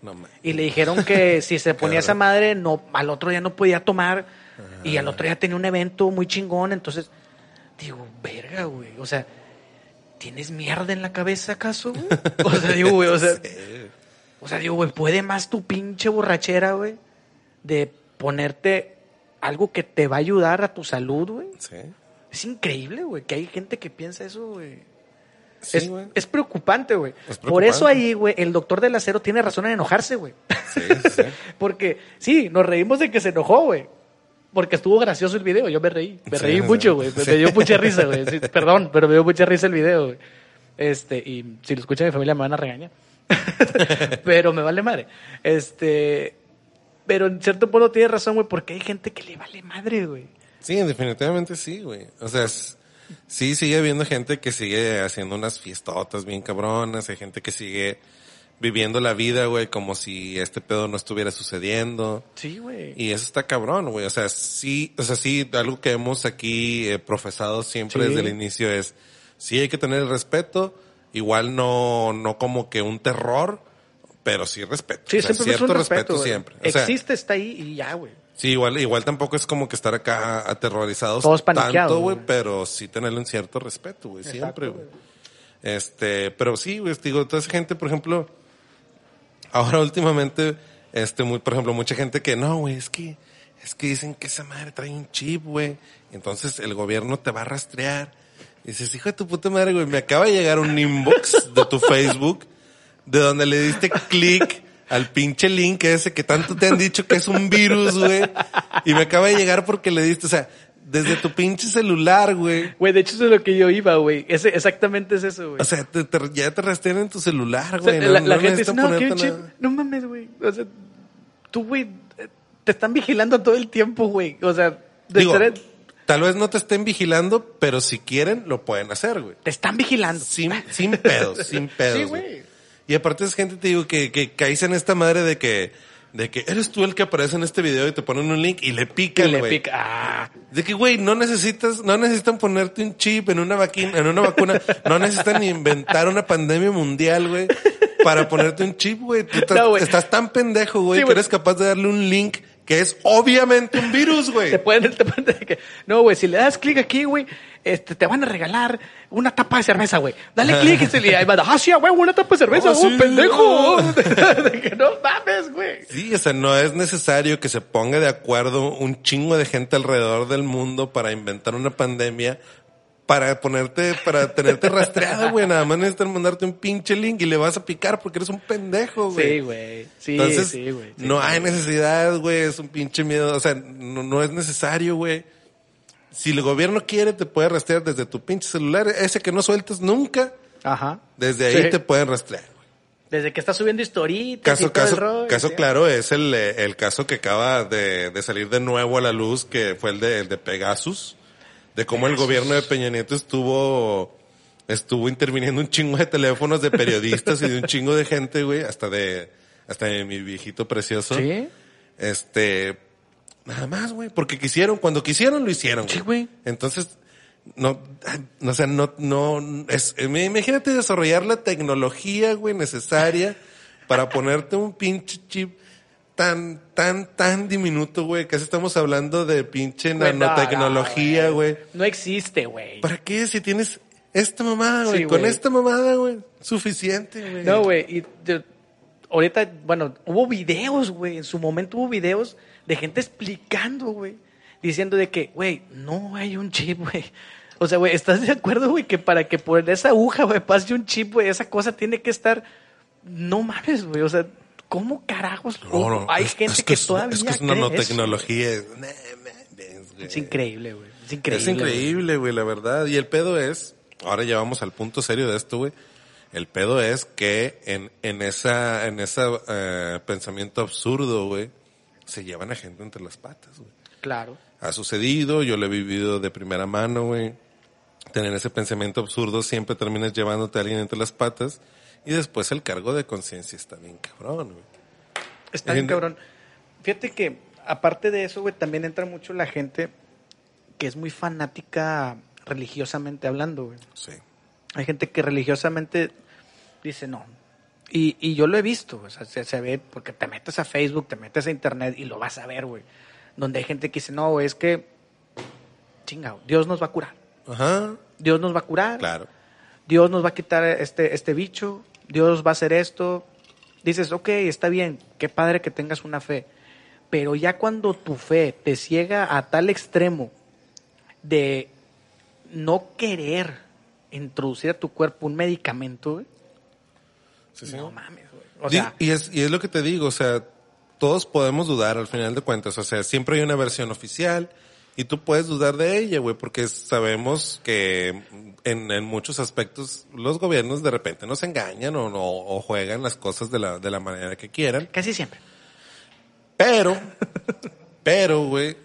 No, man. Y le dijeron que si se ponía esa madre, no, al otro día no podía tomar. Y al otro día tenía un evento muy chingón. Entonces, digo, verga, güey. O sea, ¿tienes mierda en la cabeza acaso? güey? O sea, digo, güey, o sea, o sea, digo, güey, ¿puede más tu pinche borrachera, güey? De ponerte algo que te va a ayudar a tu salud, güey. Sí. Es increíble, güey, que hay gente que piensa eso, güey. Sí, es, güey. es preocupante, güey. Por eso ahí, güey, el doctor del acero tiene razón en enojarse, güey. Sí, sí. Porque, sí, nos reímos de que se enojó, güey. Porque estuvo gracioso el video, yo me reí. Me Sí, reí mucho, güey. Me, dio mucha risa, güey. Perdón, pero me dio mucha risa el video, güey. Este, y si lo escucha mi familia me van a regañar. pero me vale madre. Este, pero en cierto punto tiene razón, güey, porque hay gente que le vale madre, güey. Sí, definitivamente sí, güey. O sea, es- sí sigue habiendo gente que sigue haciendo unas fiestotas bien cabronas, hay gente que sigue viviendo la vida, güey, como si este pedo no estuviera sucediendo. Sí, güey. Y eso está cabrón, güey. O sea, sí, o sea, sí, algo que hemos aquí eh, profesado siempre Sí. desde el inicio es, sí hay que tener el respeto, igual no, no como que un terror, pero sí respeto. Sí, O sea, siempre es un cierto respeto, güey. siempre. O sea, Existe, está ahí y ya, güey. Sí, igual, igual tampoco es como que estar acá aterrorizados Todos paniqueados, tanto, güey, pero sí tenerle un cierto respeto, güey, siempre, güey. Este, pero sí, güey, te digo, toda esa gente, por ejemplo, ahora últimamente, este, muy, por ejemplo, mucha gente que, no, güey, es que, es que dicen que esa madre trae un chip, güey, entonces el gobierno te va a rastrear. Y dices, hijo de tu puta madre, güey, me acaba de llegar un inbox de tu Facebook de donde le diste clic al pinche link ese que tanto te han dicho que es un virus, güey. Y me acaba de llegar porque le diste, o sea, desde tu pinche celular, güey. Güey, de hecho eso es lo que yo iba, güey. Ese, exactamente es eso, güey. O sea, te, te, ya te rastrean en tu celular, O sea, güey. la, no, la no gente dice, no, un chip. No mames, güey. O sea, tú, güey, te están vigilando todo el tiempo, güey. O sea, de Digo, ser- tal vez no te estén vigilando, pero si quieren, lo pueden hacer, güey. te están vigilando. Sin, sin pedos, sin pedos. Sí, güey. Y aparte es gente, te digo, que, que caes en esta madre de que, de que eres tú el que aparece en este video y te ponen un link y le pican, le güey. pica. Ah, De que, güey, no necesitas, no necesitan ponerte un chip en una vacuna, en una vacuna, no necesitan ni inventar una pandemia mundial, güey, para ponerte un chip, güey. Estás, No, estás tan pendejo, güey, Sí, que eres capaz de darle un link que es obviamente un virus, güey. te pueden, te pueden que- no, güey, si le das clic aquí, güey, este, te van a regalar una tapa de cerveza, güey. Dale clic y se le va, ah, sí, güey, una tapa de cerveza, Ah, oh, sí, pendejo. De que no mames, güey. Sí, o sea, no es necesario que se ponga de acuerdo un chingo de gente alrededor del mundo para inventar una pandemia, para ponerte, para tenerte rastreado, güey. Nada más necesitan mandarte un pinche link y le vas a picar porque eres un pendejo, güey. Sí, güey. Sí, Entonces, sí, güey. sí. no hay necesidad, güey, es un pinche miedo, o sea, no, no es necesario, güey. Si el gobierno quiere, te puede rastrear desde tu pinche celular, ese que no sueltas nunca, Ajá. desde ahí Sí. te pueden rastrear. güey. Desde que está subiendo historitas y Caso, todo el caso, rollo, caso sí. claro es el, eh, el caso que acaba de, de salir de nuevo a la luz, que fue el de, el de Pegasus, de cómo el gobierno de Peña Nieto estuvo, estuvo interviniendo un chingo de teléfonos de periodistas y de un chingo de gente, güey, hasta de, hasta de mi viejito precioso. Sí. Este, nada más, güey, porque quisieron, cuando quisieron lo hicieron, Sí, güey. Entonces, no, no, o sea, no, no, es, imagínate desarrollar la tecnología, güey, necesaria para ponerte un pinche chip tan, tan, tan diminuto, güey, casi estamos hablando de pinche Güey, no, nanotecnología, no, güey. No existe, güey. ¿Para qué si tienes esta mamada, güey? Sí, Con güey. esta mamada, güey, suficiente, güey. No, güey. Y ahorita, bueno, hubo videos, güey. En su momento hubo videos de gente explicando, güey. Diciendo de que, güey, no hay un chip, güey. O sea, güey, ¿estás de acuerdo, güey? Que para que por esa aguja, güey, pase un chip, güey, esa cosa tiene que estar... No mames, güey. O sea, ¿cómo carajos? No, no, hay es- gente es que, es- todavía Es que es cree nanotecnología. es- increíble, güey. Es increíble. Es increíble, güey, la verdad. Y el pedo es, ahora ya vamos al punto serio de esto, güey. El pedo es que en, en esa, en ese eh, pensamiento absurdo, güey, se llevan a gente entre las patas, güey. Claro. Ha sucedido, yo lo he vivido de primera mano, güey. Tener ese pensamiento absurdo siempre terminas llevándote a alguien entre las patas y después el cargo de conciencia está bien cabrón, güey. Está bien, cabrón. Fíjate que, aparte de eso, güey, también entra mucho la gente que es muy fanática religiosamente hablando, güey. Sí. Hay gente que religiosamente dice no. Y, y yo lo he visto, o sea, se, se ve, porque te metes a Facebook, te metes a Internet y lo vas a ver, güey. Donde hay gente que dice, no, güey, es que, chingado, Dios nos va a curar. Ajá, Dios nos va a curar. claro. Dios nos va a quitar este, este bicho, Dios va a hacer esto. Dices, ok, está bien, qué padre que tengas una fe. Pero ya cuando tu fe te ciega a tal extremo de no querer introducir a tu cuerpo un medicamento, güey, Sí, sí. no mames, güey. O Di- sea, y, es, y es lo que te digo, o sea, todos podemos dudar al final de cuentas, o sea, siempre hay una versión oficial y tú puedes dudar de ella, güey, porque sabemos que en, en muchos aspectos los gobiernos de repente nos engañan o, no, o juegan las cosas de la, de la manera que quieran, casi siempre. pero, pero, güey,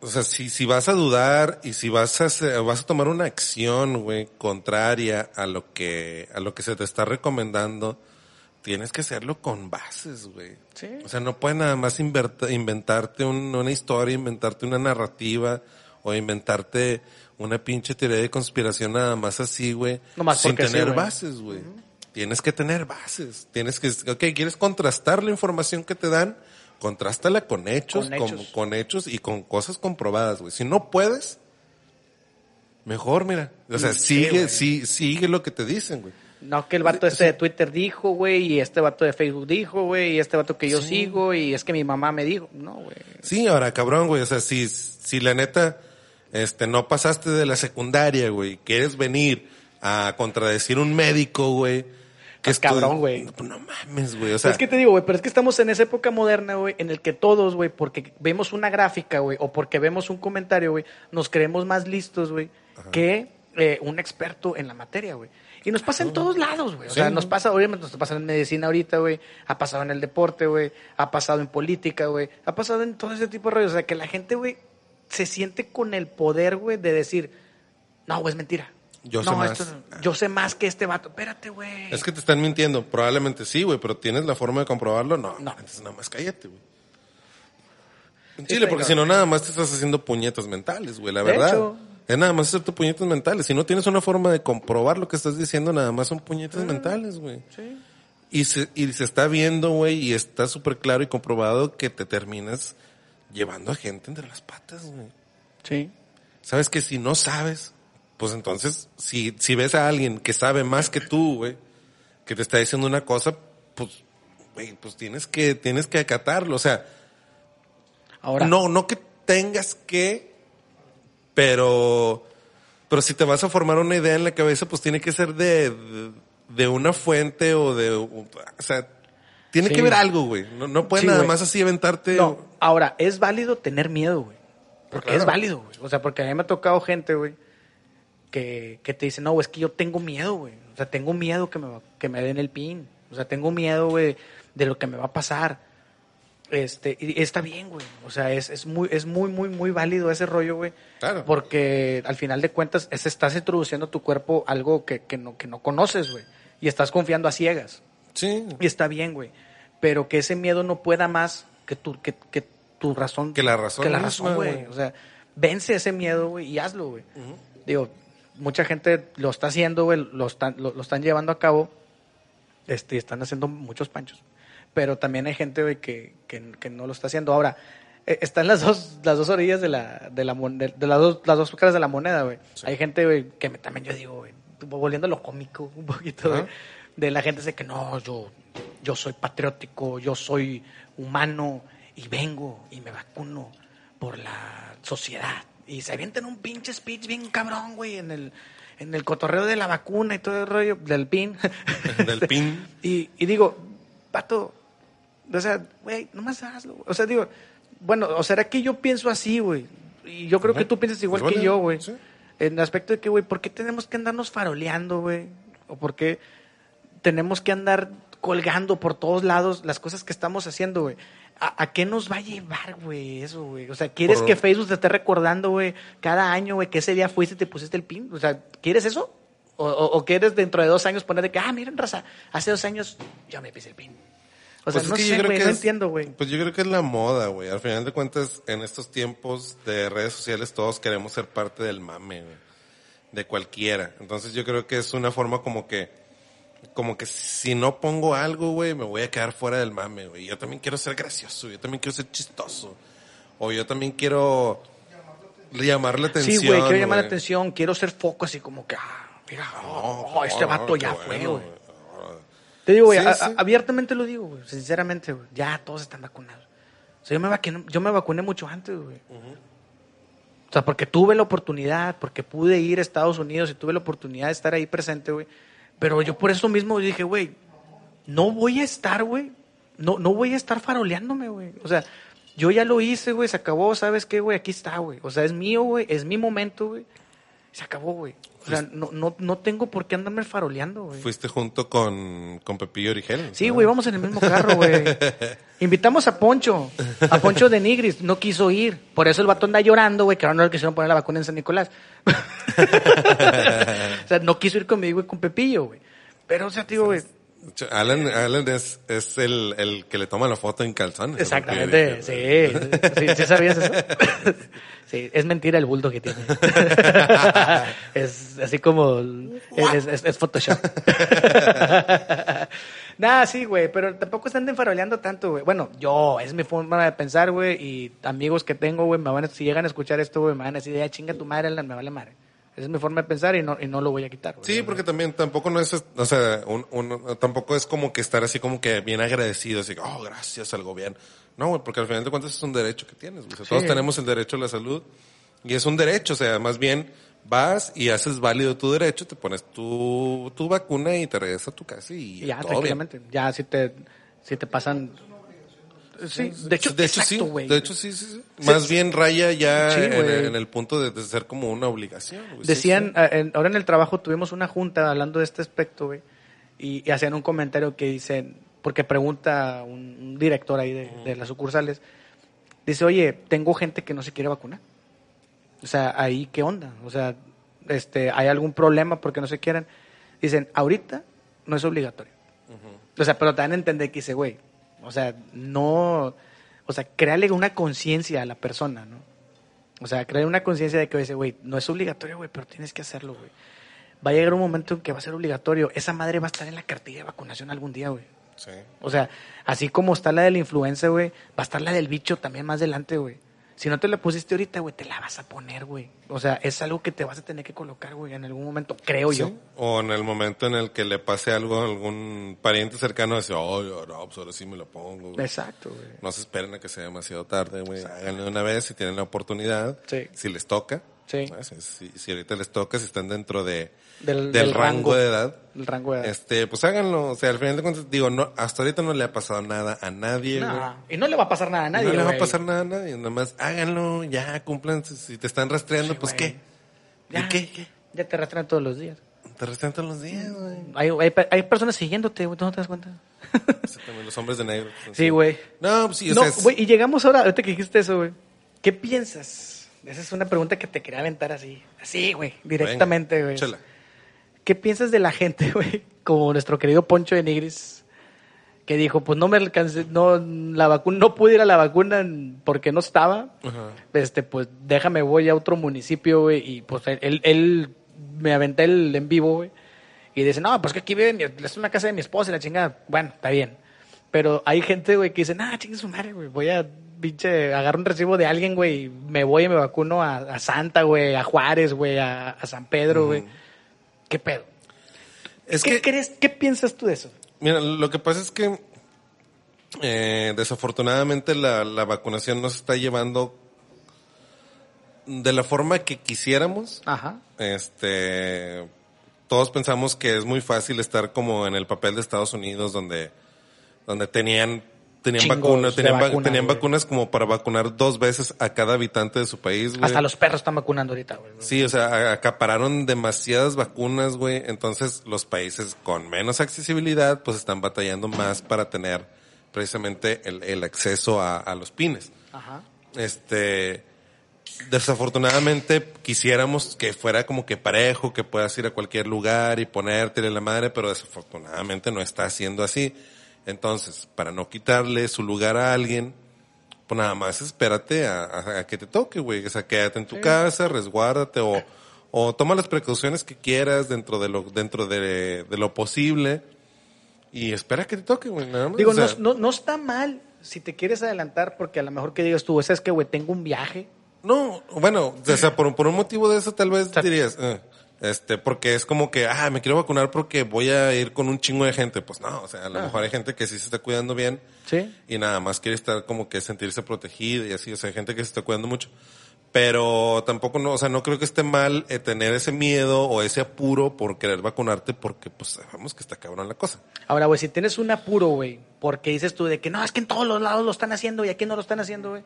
o sea, si, si vas a dudar y si vas a, hacer- vas a tomar una acción, güey, contraria a lo que, a lo que se te está recomendando, tienes que hacerlo con bases, güey. Sí. O sea, no puedes nada más inventarte un- una historia, inventarte una narrativa o inventarte una pinche teoría de conspiración nada más así, güey. Nomás sin sí, tener güey. bases, güey. Tienes que tener bases. Tienes que, ok, quieres contrastar la información que te dan, contrástala con hechos, Con hechos. con hechos y con cosas comprobadas, güey. Si no puedes, mejor, mira. O sea, Sí, sigue, sí, sigue lo que te dicen, güey. No, que el vato este de Twitter dijo, güey, y este vato de Facebook dijo, güey, y este vato que yo sigo, y es que mi mamá me dijo. No, güey. Sí, ahora, cabrón, güey. O sea, si, si la neta, este, no pasaste de la secundaria, güey, quieres venir a contradecir un médico, güey, que Estás estoy- cabrón, güey. No, no mames, güey. O sea, es que te digo, güey, pero es que estamos en esa época moderna, güey, en el que todos, güey, porque vemos una gráfica, güey, o porque vemos un comentario, güey, nos creemos más listos, güey, que eh, un experto en la materia, güey. Y nos pasa en todos lados, güey. O Sí. sea, nos pasa, obviamente, nos pasa en medicina ahorita, güey. Ha pasado en el deporte, güey. Ha pasado en política, güey. Ha pasado en todo ese tipo de rollos. O sea, que la gente, güey, se siente con el poder, güey, de decir, no, güey, es mentira. Yo no, sé más. esto yo sé más que este vato. Espérate, güey. es que te están mintiendo. Probablemente sí, güey, pero ¿tienes la forma de comprobarlo? No. No. Entonces nada más cállate, güey. En Chile, porque si no, nada más te estás haciendo puñetas mentales, güey, la De verdad. hecho. Es nada más hacerte puñetas mentales. Si no tienes una forma de comprobar lo que estás diciendo, nada más son puñetas mentales, güey. Sí. Y se, y se está viendo, güey, y está súper claro y comprobado que te terminas llevando a gente entre las patas, güey. Sí. Sabes que si no sabes, pues entonces, si, si ves a alguien que sabe más que tú, güey, que te está diciendo una cosa, pues, güey, pues tienes que, tienes que acatarlo. O sea, Ahora. no, no que tengas que, pero, pero si te vas a formar una idea en la cabeza, pues tiene que ser de, de, de una fuente o de, o sea, tiene Sí. que ver algo, güey. No, no puedes Sí, nada güey. más así aventarte. No, ahora, es válido tener miedo, güey. Porque Claro. es válido, güey. O sea, porque a mí me ha tocado gente, güey, que, que te dice, no, es que yo tengo miedo, güey. O sea, tengo miedo que me, que me den el pin. O sea, tengo miedo, güey, de lo que me va a pasar. Este, y está bien, güey. O sea, es, es muy, es muy, muy, muy válido ese rollo, güey. Claro. Porque al final de cuentas, es, estás introduciendo a tu cuerpo algo que, que no, que no conoces, güey. Y estás confiando a ciegas. Sí. Y está bien, güey. Pero que ese miedo no pueda más que tu, que, que tu razón. Que la razón Que la razón, güey. O sea, vence ese miedo, güey, y hazlo, güey. Digo, mucha gente lo está haciendo, güey, lo están, lo, lo están llevando a cabo. Este, y están haciendo muchos panchos. Pero también hay gente, güey, que, que, que no lo está haciendo. Ahora, eh, están las dos, las dos orillas de la, de la de, de las dos, las dos caras de la moneda, güey. Hay gente, güey, que me- también yo digo, güey, volviendo a lo cómico un poquito, güey, de la gente dice que no, yo, yo soy patriótico, yo soy humano y vengo y me vacuno por la sociedad. Y se avientan un pinche speech bien cabrón, güey, en el, en el cotorreo de la vacuna y todo el rollo del pin. Del pin. Y, y digo, pato, o sea, güey, nomás hazlo. güey. O sea, digo, bueno, o será que yo pienso así, güey. Y yo creo que tú piensas igual que yo, güey. sí. En el aspecto de que, güey, ¿por qué tenemos que andarnos faroleando, güey? O por qué tenemos que andar colgando por todos lados las cosas que estamos haciendo, güey. ¿A, a qué nos va a llevar, güey, eso, güey? O sea, ¿quieres Por- que Facebook te esté recordando, güey, cada año, güey, que ese día fuiste y te pusiste el pin? O sea, ¿quieres eso? O, o, o quieres dentro de dos años poner de que, ah, miren, raza, hace dos años yo me puse el pin. O sea, Pues es no que yo creo que no es- entiendo, güey. Pues yo creo que es la moda, güey. Al final de cuentas, en estos tiempos de redes sociales, todos queremos ser parte del mame, güey. De cualquiera. Entonces yo creo que es una forma como que, como que si no pongo algo, güey, me voy a quedar fuera del mame, güey. Yo también quiero ser gracioso, yo también quiero ser chistoso. O yo también quiero llamar la atención. Sí, güey, quiero llamar la atención, quiero ser foco así como que, ah, mira, oh, No, este vato ya fue, güey. Te digo, güey, Sí, sí. abiertamente lo digo, güey, sinceramente, güey. Ya todos están vacunados. O sea, yo me vacuné, yo me vacuné mucho antes, güey. O sea, porque tuve la oportunidad, porque pude ir a Estados Unidos y tuve la oportunidad de estar ahí presente, güey. Pero yo por eso mismo dije, güey, no voy a estar, güey. No, no voy a estar faroleándome, güey. O sea, yo ya lo hice, güey, se acabó, ¿sabes qué, güey? Aquí está, güey. O sea, es mío, güey, es mi momento, güey. Se acabó, güey. O sea, no, no, no tengo por qué andarme faroleando, güey. Fuiste junto con, con Pepillo Origel. Sí, ¿no? güey, vamos en el mismo carro, güey. Invitamos a Poncho, a Poncho de Nigris, no quiso ir. Por eso el vato anda llorando, güey, que ahora no le quisieron poner la vacuna en San Nicolás. o sea, no quiso ir conmigo y con Pepillo, güey. Pero, o sea, digo, güey, Alan, Alan es, es el, el que le toma la foto en calzones. exactamente, sí, sí, sí, sabías eso. Sí, es mentira el bulto que tiene. Es así como, es, es, es Photoshop. Nada, sí, güey, pero tampoco están enfaroleando tanto, güey. Bueno, yo, es mi forma de pensar, güey, y amigos que tengo, güey, me van a, si llegan a escuchar esto, güey, me van a decir, ya chinga tu madre, Alan, me vale madre. Esa es mi forma de pensar y no, y no lo voy a quitar. Sí, porque también tampoco no es, o sea, un, un- tampoco es como que estar así como que bien agradecido, así, oh, gracias al gobierno. No, güey, porque al final de cuentas es un derecho que tienes. O sea, Todos Sí. tenemos el derecho a la salud y es un derecho, o sea, más bien vas y haces válido tu derecho, te pones tu, tu vacuna y te regresas a tu casa y, Y ya, todo bien. tranquilamente. Ya si te, si te pasan... Sí, de hecho, de hecho sí, güey. de hecho sí, sí, sí. Más bien raya ya en, el punto de, de ser como una obligación. Decían, eh, en- ahora en el trabajo tuvimos una junta hablando de este aspecto, güey, y, y hacían un comentario que dicen, porque pregunta un, un director ahí de, de las sucursales, dice, oye, tengo gente que no se quiere vacunar. O sea, ahí, ¿qué onda? O sea, este, ¿hay algún problema porque no se quieran? Dicen, ahorita no es obligatorio. O sea, pero te dan a entender que dice, güey, o sea, no, o sea, créale una conciencia a la persona, ¿no? O sea, crear una conciencia de que dice, güey, no es obligatorio, güey, pero tienes que hacerlo, güey. Va a llegar un momento en que va a ser obligatorio. Esa madre va a estar en la cartilla de vacunación algún día, güey. Sí. O sea, así como está la de la influenza, güey, va a estar la del bicho también más adelante, güey. Si no te la pusiste ahorita, güey, te la vas a poner, güey. O sea, es algo que te vas a tener que colocar, güey, en algún momento, creo yo. Sí, O en el momento en el que le pase algo a algún pariente cercano, dice, oh, no, pues ahora sí me lo pongo. güey". Exacto, güey. No se esperen a que sea demasiado tarde, güey. Háganlo de una vez si tienen la oportunidad. Sí. Si les toca. Sí. si ahorita les toca, si están dentro de, Del- del, del rango, rango. de edad. El rango de edad. Este, pues háganlo. O sea, al final de cuentas, digo, no, hasta ahorita no le ha pasado nada a nadie, y no le va a pasar nada a nadie, no le va a pasar nada a nadie. Nada más háganlo, ya, cumplan. Si- te están rastreando, Sí, pues güey. qué. Ya, ¿Y qué? ¿Qué? Ya te arrastran todos los días. Te rastrean todos los días, güey. Hay, hay, hay personas siguiéndote, güey, ¿tú no te das cuenta? Exactamente, los hombres de negro. Sí, güey. No, pues sí, o no, sea, es- güey, y llegamos ahora, ahorita que dijiste eso, güey. ¿Qué piensas? Esa es una pregunta que te quería aventar así. Así, güey, directamente, Venga, güey. échala. ¿Qué piensas de la gente, güey? Como nuestro querido Poncho de Nigris, que dijo, pues no me alcancé, no, la vacuna, no pude ir a la vacuna porque no estaba. Este, pues déjame, voy a otro municipio, güey, y pues él, él, me aventé el en vivo, güey. Y dice, no, pues que aquí vive, mi- es una casa de mi esposa y la chingada. Bueno, está bien. Pero hay gente, güey, que dice, nah, chingue su madre, güey, voy a, pinche, agarro un recibo de alguien, güey, y me voy y me vacuno a, a Santa, güey, a Juárez, güey, a, a San Pedro, güey. ¿Qué pedo? Es ¿Qué que, crees, qué piensas tú de eso? mira, lo que pasa es que eh, desafortunadamente la, la vacunación no se está llevando de la forma que quisiéramos. Ajá. Este, todos pensamos que es muy fácil estar como en el papel de Estados Unidos donde, donde tenían, tenían vacunas, tenían, va- tenían vacunas como para vacunar dos veces a cada habitante de su país, güey. Hasta los perros están vacunando ahorita, güey. Sí, o sea, acapararon demasiadas vacunas, güey. Entonces, los países con menos accesibilidad, pues están batallando más para tener precisamente el, el acceso a, a los pines. Ajá. Este, desafortunadamente quisiéramos que fuera como que parejo, que puedas ir a cualquier lugar y ponértele la madre, pero desafortunadamente no está siendo así. Entonces, para no quitarle su lugar a alguien, pues nada más espérate a, a- a que te toque, güey. O sea, quédate en tu casa, resguárdate o, o toma las precauciones que quieras dentro de lo, dentro de, de lo posible y espera que te toque, güey. Nada más. Digo, O sea, no, no, no está mal si te quieres adelantar, porque a lo mejor que digas tú, es que, güey, tengo un viaje. No, bueno, o sea, por, por un motivo de eso tal vez sea, dirías, eh, este, porque es como que, ah, me quiero vacunar porque voy a ir con un chingo de gente. Pues no, o sea, a lo Ah. mejor hay gente que sí se está cuidando bien Sí. y nada más quiere estar como que sentirse protegida y así, o sea, hay gente que se está cuidando mucho. Pero tampoco no, o sea, no creo que esté mal eh, tener ese miedo o ese apuro por querer vacunarte porque pues sabemos que está cabrón la cosa. Ahora, güey, si tienes un apuro, güey, porque dices tú de que no, es que en todos los lados lo están haciendo y aquí no lo están haciendo, güey.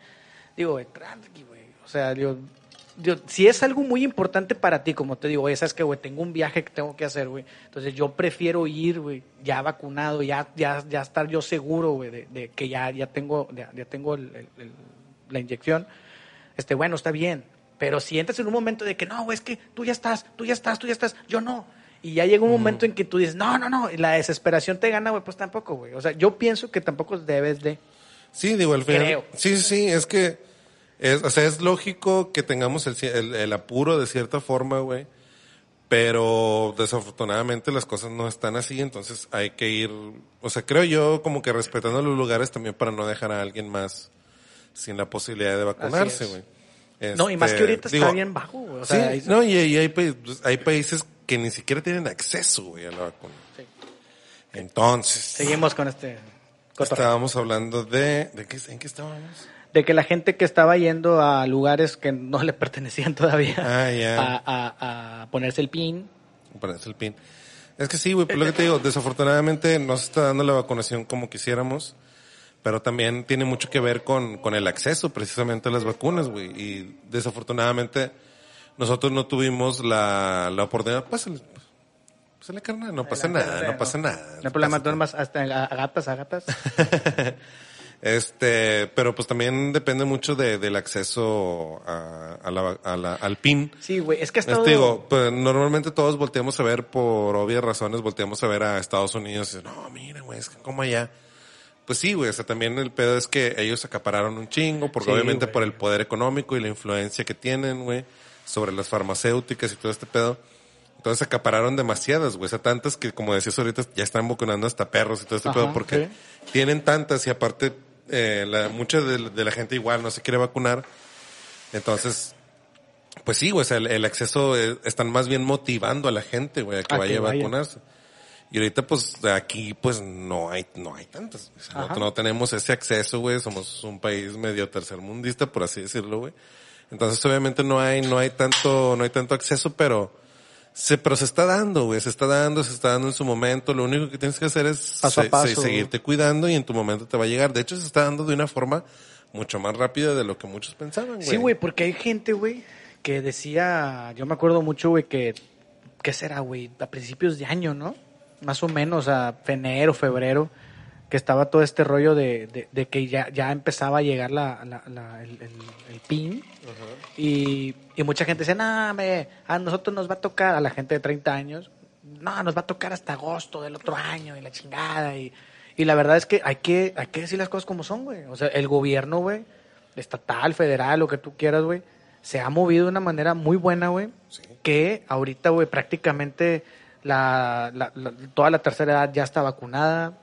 Digo, güey, tranqui, güey. O sea, digo, si es algo muy importante para ti, como te digo, güey, sabes que, güey, tengo un viaje que tengo que hacer, güey. Entonces yo prefiero ir, güey, ya vacunado, ya, ya, ya estar yo seguro, güey, de, de que ya, ya tengo, ya, ya tengo el- el- el- la inyección. Este, bueno, está bien. Pero si entras en un momento de que no, güey, es que tú ya estás, tú ya estás, tú ya estás, yo no. Y ya llega un momento en que tú dices, no, no, no, y la desesperación te gana, güey, pues tampoco, güey. O sea, yo pienso que tampoco debes de. Sí, digo, al final. Creo. Sí, sí, es que, es, o sea, es lógico que tengamos el, el, el apuro de cierta forma, güey. Pero desafortunadamente las cosas no están así, entonces hay que ir, o sea, creo yo como que respetando los lugares también para no dejar a alguien más sin la posibilidad de vacunarse, güey. no, y más que Este, ahorita digo, está bien bajo, güey. O sí, sea, ahí- no, y, y hay, pues, hay países que ni siquiera tienen acceso, güey, a la vacuna. Sí. Entonces, Seguimos con este. cotorreo. estábamos hablando de, ¿de qué, ¿en qué estábamos? De que la gente que estaba yendo a lugares que no le pertenecían todavía Ah, ya. a, a- a ponerse el pin. Ponerse el pin. Es que sí, güey, por lo que te digo, desafortunadamente no se está dando la vacunación como quisiéramos, pero también tiene mucho que ver con, con el acceso precisamente a las vacunas, güey. Y desafortunadamente nosotros no tuvimos la, la oportunidad. Pásale, pásale, carnal, no pasa nada, no pasa nada. No hay problema, nomás hasta a, a gatas, a gatas. Este, pero pues también depende mucho de, del acceso a, a la, a la- al PIN. Sí, güey, es que ha estado... Este, digo, pues, normalmente todos volteamos a ver por obvias razones, volteamos a ver a Estados Unidos y no, mira, güey, es que como allá. Pues sí, güey, o sea, también el pedo es que ellos acapararon un chingo, porque Sí, obviamente güey. por el poder económico y la influencia que tienen, güey, sobre las farmacéuticas y todo este pedo. Entonces acapararon demasiadas, güey, o sea, tantas que como decías ahorita ya están vacunando hasta perros y todo este Ajá, pedo, porque tienen tantas y aparte eh, la, mucha de, de la gente igual no se quiere vacunar. Entonces, pues sí, güey, o sea, el, el acceso eh, están más bien motivando a la gente, güey, a que A vaya que a vaya. vacunarse. Y ahorita, pues, aquí, pues, no hay, no hay tantas. O sea, Ajá. no, no tenemos ese acceso, güey. Somos un país medio tercermundista, por así decirlo, güey. Entonces, obviamente, no hay, no hay tanto, no hay tanto acceso, pero se, pero se está dando, güey. Se está dando, se está dando en su momento. Lo único que tienes que hacer es Paso a se- paso. se- seguirte cuidando y en tu momento te va a llegar. De hecho, se está dando de una forma mucho más rápida de lo que muchos pensaban, güey. Sí, güey, porque hay gente, güey, que decía, yo me acuerdo mucho, güey, que, ¿qué será, güey? A principios de año, ¿no? Más o menos, a enero, febrero, que estaba todo este rollo de, de, de que ya, ya empezaba a llegar la, la- la- el, el- el PIN. Y, y mucha gente decía, no, me, a nosotros nos va a tocar, a la gente de 30 años, no, nos va a tocar hasta agosto del otro año y la chingada. Y, y la verdad es que hay que, hay que decir las cosas como son, güey. O sea, el gobierno, güey, estatal, federal, lo que tú quieras, güey, se ha movido de una manera muy buena, güey, que ahorita, güey, prácticamente la, la- la- toda la tercera edad ya está vacunada.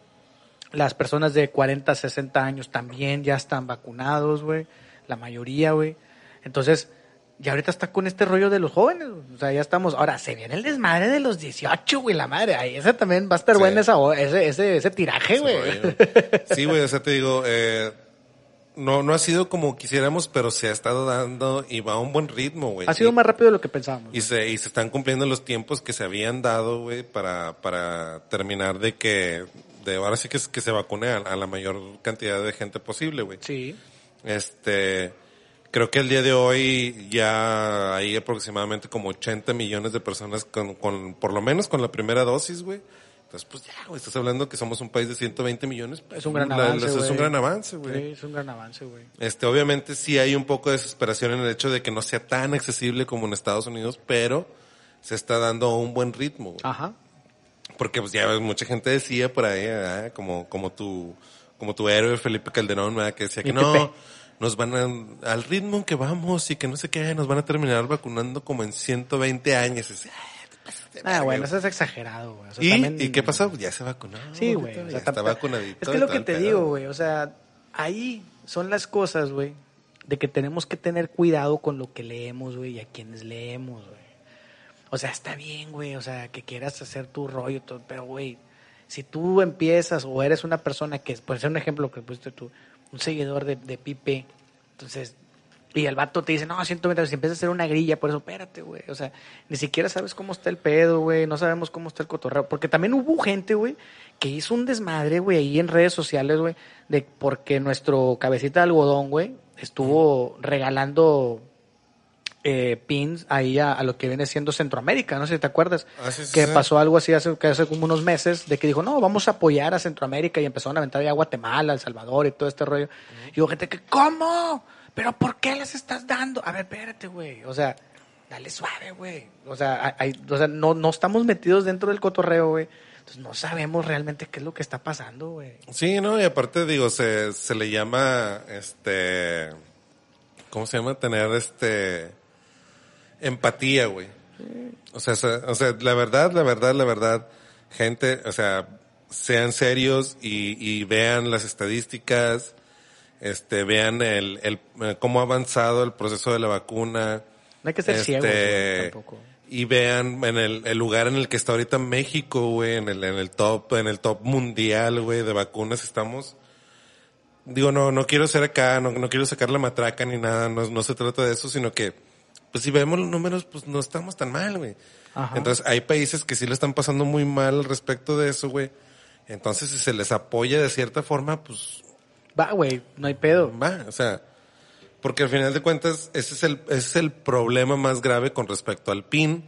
Las personas de 40, 60 años también ya están vacunados, güey. La mayoría, güey. Entonces, ya ahorita está con este rollo de los jóvenes. O sea, ya estamos. Ahora, se viene el desmadre de los 18, güey, la madre. Ahí ese también va a estar Sí. bueno esa, ese, ese, ese tiraje, güey. Sí, güey, o sea, te digo, eh, no, no ha sido como quisiéramos, pero se ha estado dando y va a un buen ritmo, güey. Ha sido Y- más rápido de lo que pensábamos. Y se, y se están cumpliendo los tiempos que se habían dado, güey, para, para terminar de que, de ahora sí que, es- que se vacune a, a la mayor cantidad de gente posible, güey. Sí. Este, creo que el día de hoy ya hay aproximadamente como 80 millones de personas con, con por lo menos con la primera dosis, güey. Entonces, pues ya, güey, estás hablando que somos un país de 120 millones. Es un gran la- avance, Es güey. un gran avance, güey. Sí, es un gran avance, güey. Este, obviamente sí hay un poco de desesperación en el hecho de que no sea tan accesible como en Estados Unidos, pero se está dando a un buen ritmo. güey. Ajá. Porque pues ya mucha gente decía por ahí, ¿verdad? como, como tu, como tu héroe Felipe Calderón, ¿verdad? que decía que no, nos van a, al ritmo en que vamos y que no sé qué, nos van a terminar vacunando como en 120 años. Y, "Ah, bueno, güey". eso es exagerado, güey. O sea, ¿Y, también- ¿Y qué pasó? Ya se vacunó. Sí, güey. Ya o sea, está vacunadito. Es que es lo que te pedo. digo, güey. O sea, ahí son las cosas, güey, de que tenemos que tener cuidado con lo que leemos, güey, y a quienes leemos, güey. O sea, está bien, güey, o sea, que quieras hacer tu rollo, todo, pero, güey, si tú empiezas o eres una persona que, por ser un ejemplo que pusiste tú, un seguidor de, de Pipe, entonces, y el vato te dice, no, 120, si empiezas a hacer una grilla, por eso, espérate, güey, o sea, ni siquiera sabes cómo está el pedo, güey, no sabemos cómo está el cotorreo, porque también hubo gente, güey, que hizo un desmadre, güey, ahí en redes sociales, güey, de porque nuestro cabecita de algodón, güey, estuvo regalando eh, pins ahí a, a lo que viene siendo Centroamérica, no sé si te acuerdas, Ah, sí, sí, que sí. pasó algo así hace, que hace como unos meses, de que dijo, no, vamos a apoyar a Centroamérica y empezaron a aventar ya a Guatemala, El Salvador y todo este rollo. Y hubo gente que, ¿cómo? ¿Pero por qué les estás dando? A ver, espérate, güey, o sea, dale suave, güey. O sea, hay, o sea no, no estamos metidos dentro del cotorreo, güey. Entonces no sabemos realmente qué es lo que está pasando, güey. Sí, no, y aparte digo, se, se le llama, este, ¿cómo se llama? Tener, este, empatía, güey. O sea, se- o sea, la verdad, la verdad, la verdad, gente, o sea, sean serios y, y vean las estadísticas, este, vean el, el, cómo ha avanzado el proceso de la vacuna. No hay que ser ciegos, güey, tampoco. Y vean en el, el lugar en el que está ahorita México, güey, en el, en el top, en el top mundial, güey, de vacunas estamos digo, no, no quiero ser acá, no, no quiero sacar la matraca ni nada, no, no se trata de eso, sino que, pues si vemos los números, pues no estamos tan mal, güey. Ajá. Entonces, hay países que sí le están pasando muy mal al respecto de eso, güey. Entonces, si se les apoya de cierta forma, pues Va, güey, no hay pedo. va, o sea, porque al final de cuentas, ese es el, ese es el problema más grave con respecto al PIN,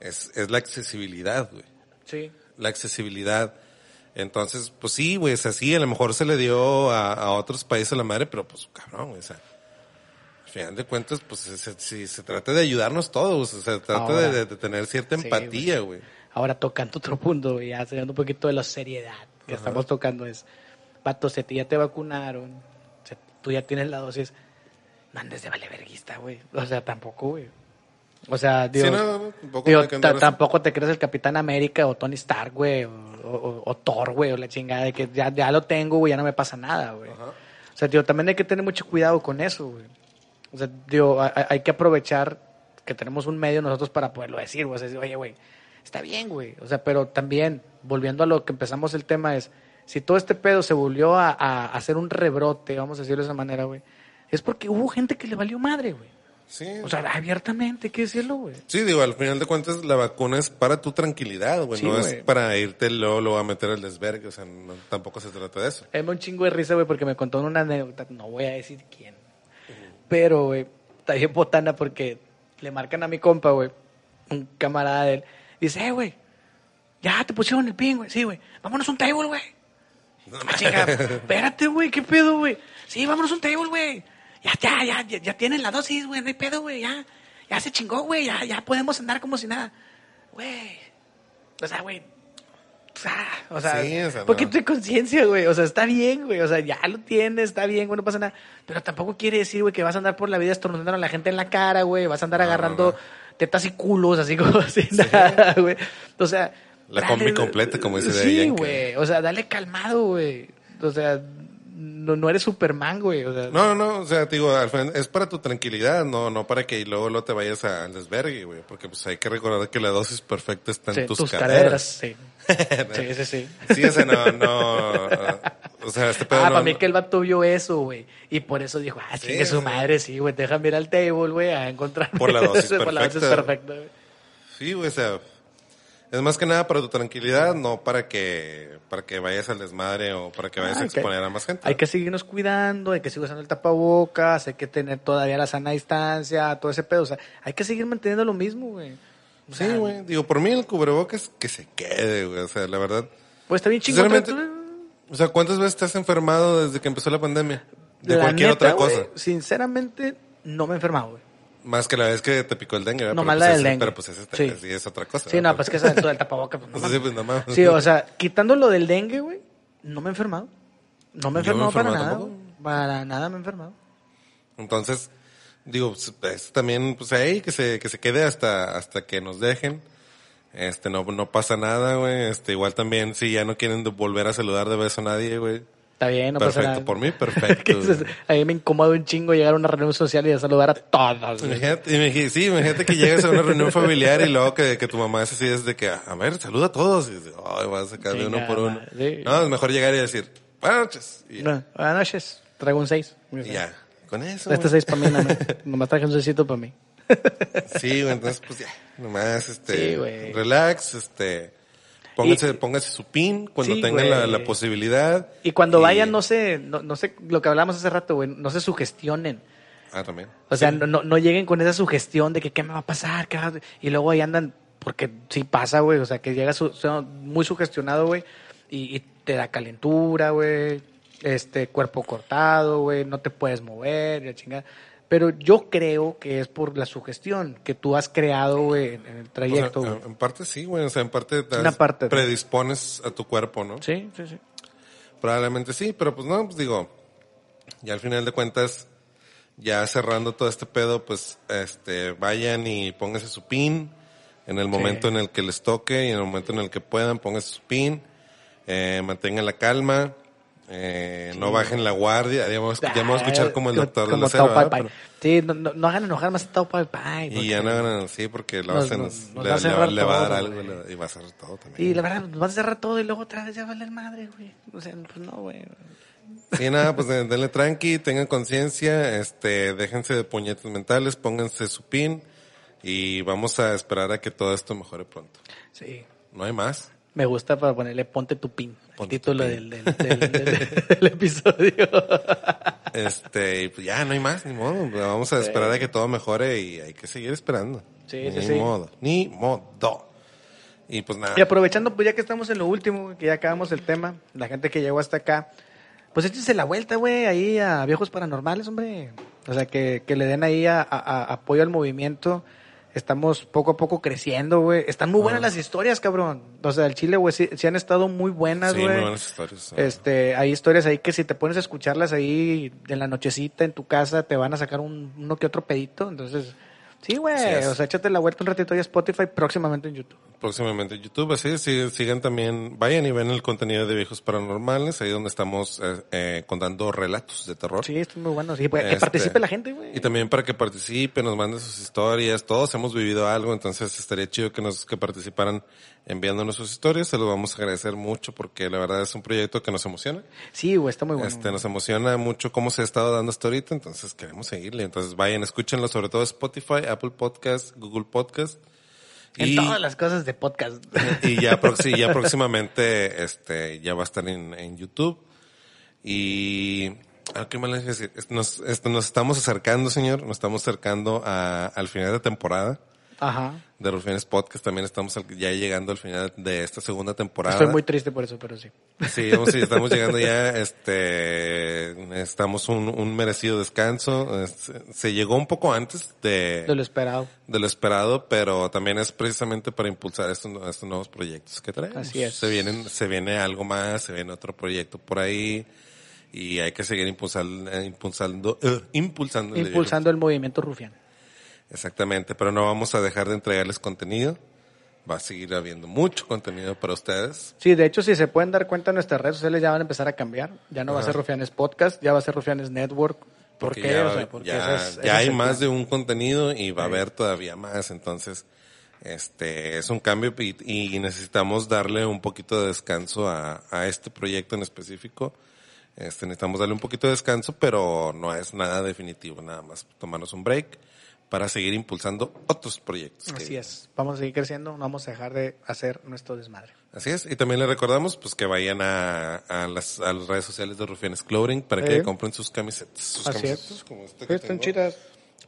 es, es la accesibilidad, güey. Sí. La accesibilidad. Entonces, pues sí, güey, o sea, sí, a lo mejor se le dio a, a otros países la madre, pero pues cabrón, güey, o sea, al final de cuentas, pues se, se, se- se trata de ayudarnos todos, o sea, se trata Ahora. de, tener cierta empatía, güey. Ahora tocando otro punto, güey, ya saliendo un poquito de la seriedad que estamos tocando es, vato, si a ti ya te vacunaron, tú ya tienes la dosis, no andes de valeverguista, güey. O sea, tampoco, güey. O sea, digo, Sí, no, tampoco digo, tampoco te crees el Capitán América o Tony Stark, güey, o, o- o Thor, güey, o la chingada de que ya, ya lo tengo, güey, ya no me pasa nada, güey. O sea, digo, también hay que tener mucho cuidado con eso, güey. O sea, digo, hay, hay que aprovechar que tenemos un medio nosotros para poderlo decir, güey. O sea, oye, güey, está bien, güey. O sea, pero también, volviendo a lo que empezamos el tema, es, si todo este pedo se volvió a, a hacer un rebrote, vamos a decirlo de esa manera, güey, es porque hubo gente que le valió madre, güey. Sí, O sea, abiertamente, hay que decirlo, güey. sí, digo, al final de cuentas la vacuna es para tu tranquilidad, güey, Sí, no güey. es para irte luego, luego a meter el desvergue, o sea, no- tampoco se trata de eso. Me da un chingo de risa, güey, porque me contó una anécdota, no voy a decir quién. Pero, güey, está bien botana porque le marcan a mi compa, güey, un camarada de él. Dice, eh, güey, ya te pusieron el pin, güey. Sí, güey, vámonos a un table, güey. Espérate, güey, ¿qué pedo, güey? Sí, vámonos a un table, güey. Ya, ya, ya, ya, ya tienen la dosis, güey, no hay pedo, güey, ya. Ya se chingó, güey, ya, ya podemos andar como si nada. Güey, o sea, güey, o sea, Sí, o sea, ¿por qué no. tu conciencia, güey? O sea, está bien, güey. O sea, ya lo tienes, está bien, güey, no pasa nada. Pero tampoco quiere decir, güey, que vas a andar por la vida estornudando a la gente en la cara, güey. Vas a andar No, agarrando no. tetas y culos, así como sin nada, güey. O sea. La combi completa, como dice Sí, güey. O sea, dale calmado, güey. O sea, no, no eres Superman, güey. O sea, No, no, o sea, te digo, es para tu tranquilidad, no, no para que luego, luego te vayas al desvergue, güey, porque pues hay que recordar que la dosis perfecta está en sí, tus, tus caderas. caderas, sí. Sí, sí, sí. Sí, o sea, no, no, o sea, este pedo Ah, no- para mí que el vato vio eso, güey. Y por eso dijo, ah, Sí, chingue su güey. madre, sí, güey. Déjame ir al table, güey, a encontrar. Por la dosis Por la dosis perfecta. perfecta, güey. Sí, güey, o sea, es más que nada para tu tranquilidad, no para que, para que vayas al desmadre o para que vayas Ah, a hay que- exponer a más gente. Hay que seguirnos cuidando, hay que seguir usando el tapabocas, hay que tener todavía la sana distancia, todo ese pedo. O sea, hay que seguir manteniendo lo mismo, güey. Sí, güey, digo, por mí el cubrebocas que se quede, güey, o sea, la verdad. Pues está bien chingón. Pero- o sea, ¿cuántas veces te has enfermado desde que empezó la pandemia? De La cualquier neta, otra cosa. sinceramente, no me he enfermado, güey. Más que la vez que te picó el dengue, ¿verdad? No, Pero más pues la del dengue. Pero pues ese Sí. sí. es otra cosa. Sí, no, pues que eso del del tapabocas, pues no Sí, pues no mames. Sí, o sea, quitando lo del dengue, güey, no me he enfermado. No me he Yo me he enfermado para enfermado nada. Para nada me he enfermado. Entonces, digo, pues, es también, pues ahí, que se, que se quede hasta, hasta que nos dejen. Este, no, no pasa nada, güey. Este, igual también, si ya no quieren volver a saludar de beso a nadie, güey. Está bien, no pasa perfecto, nada. por mí, perfecto. es- a mí me incomoda un chingo llegar a una reunión social y a saludar a todos. Imagínate, imagi- sí, imagínate que llegues a una reunión familiar y luego que, que tu mamá es así, es de que, a ver, saluda a todos. Y dices, ay, vas a sacar de uno por uno. No, es mejor llegar y decir, buenas noches. Y, No, buenas noches. Traigo un 6. y ya, con eso. Este güey. 6 para mí, nomás. nomás traje un 6 para mí. Sí, güey, entonces, pues ya, nomás, este, Sí, güey. relax, este, pónganse, Y- pónganse su pin cuando Sí, tengan la, posibilidad. Y cuando Y- vayan, no se, no, no sé, lo que hablamos hace rato, güey, no se sugestionen. Ah, también. O sea, Sí. no, no, lleguen con esa sugestión de que qué me va a pasar, ¿Qué va a- y luego ahí andan, porque sí pasa, güey, o sea, que llegas su- muy sugestionado, güey, y, y te da calentura, güey, este, cuerpo cortado, güey, no te puedes mover, y la chingada. Pero yo creo que es por la sugestión que tú has creado, güey, en, el O sea, trayecto, en, parte sí, güey, o sea, en parte, te Una parte. predispones a tu cuerpo, ¿no? Sí, sí, sí. Probablemente sí, pero pues no, pues digo, ya al final de cuentas, ya cerrando todo este pedo, pues, este, vayan y pónganse su pin en el momento en el que les toque y en el momento en el que puedan, pónganse su pin, eh, mantengan la calma, eh, no bajen la guardia, ya vamos, ya vamos a escuchar como el doctor como la selva, Tao Pai. Pai. Sí, no, no, no hagan enojar más a Tao Pai Pai. y ya no hagan así porque lo Nos- hacen, nos- nos le, va a le le va a dar todo, algo güey. y va a cerrar todo también. Y la verdad, nos vas a cerrar todo y luego otra vez ya vale el madre, güey. O sea, pues no, güey. Y nada, pues den- denle tranqui, tengan conciencia, este, déjense de puñetes mentales, pónganse su pin y vamos a esperar a que todo esto mejore pronto. Sí. No hay más. Me gusta para ponerle ponte tu pin. El título del, del, del- del- del episodio. Este, y pues ya no hay más, ni modo. Vamos a esperar a que todo mejore y hay que seguir esperando. Sí, ni sí, modo, ni modo. Y pues nada. Y aprovechando, pues ya que estamos en lo último, que ya acabamos el tema, la gente que llegó hasta acá, pues échense la vuelta, güey, ahí a Viejos Paranormales, hombre. O sea, que, que le den ahí a, a- a- apoyo al movimiento. Estamos poco a poco creciendo, güey. Están muy buenas Ah. las historias, cabrón. O sea, el Chile, güey, sí, sí han estado muy buenas, Sí, güey. muy buenas historias. Este, hay historias ahí que si te pones a escucharlas ahí en la nochecita en tu casa, te van a sacar un, uno que otro pedito. Entonces, sí, güey. Es. o sea, échate la vuelta un ratito ahí a Spotify, próximamente en YouTube. próximamente en YouTube. Así sí, sigan también, vayan y ven el contenido de Viejos Paranormales, ahí donde estamos eh, eh, contando relatos de terror. Sí, están muy buenos. Sí, pues, que Este, participe la gente, güey. Y también para que participen, nos manden sus historias. Todos hemos vivido algo, entonces estaría chido que nos que participaran enviándonos sus historias. Se los vamos a agradecer mucho porque la verdad es un proyecto que nos emociona. Sí, güey, está muy bueno. Este, nos emociona mucho cómo se ha estado dando hasta ahorita, entonces queremos seguirle. Entonces vayan, escúchenlo, sobre todo Spotify, Apple Podcast, Google Podcast. en todas las cosas de podcast. y ya, próximamente este ya va a estar en, en YouTube. Y ah, ¿qué iba a decir? Nos, nos estamos acercando, señor, nos estamos acercando a- al final de temporada Ajá. de Rufianes Podcast. También estamos ya llegando al final de esta segunda temporada. Estoy muy triste por eso, pero sí. Sí, vamos, sí, estamos llegando ya, este, necesitamos un, un merecido descanso. Es- Se llegó un poco antes de, De lo esperado. de lo esperado, pero también es precisamente para impulsar estos, estos nuevos proyectos que traemos. Así es. Se vienen, se viene algo más, se viene otro proyecto por ahí y hay que seguir impulsando, eh, impulsando, eh, impulsando. el de Impulsando el movimiento rufián. Exactamente, pero no vamos a dejar de entregarles contenido. Va a seguir habiendo mucho contenido para ustedes. Sí, de hecho, si se pueden dar cuenta, nuestras redes sociales ya van a empezar a cambiar. Ya no va a ser Rufianes Podcast, ya va a ser Rufianes Network. ¿Por Porque qué? ya, O sea, porque ya- hay más de un contenido y va a haber todavía más. Entonces, este, es un cambio y, y necesitamos darle un poquito de descanso a, a este proyecto en específico. Este, necesitamos darle un poquito de descanso, pero no es nada definitivo, nada más tomarnos un break para seguir impulsando otros proyectos. que- Así es. Vamos a seguir creciendo, no vamos a dejar de hacer nuestro desmadre. Así es. Y también les recordamos pues que vayan a, a, las, a las redes sociales de Rufianes Clothing para que compren sus camisetas. Sus Así es. camisetas como esta Sí, que están chidas,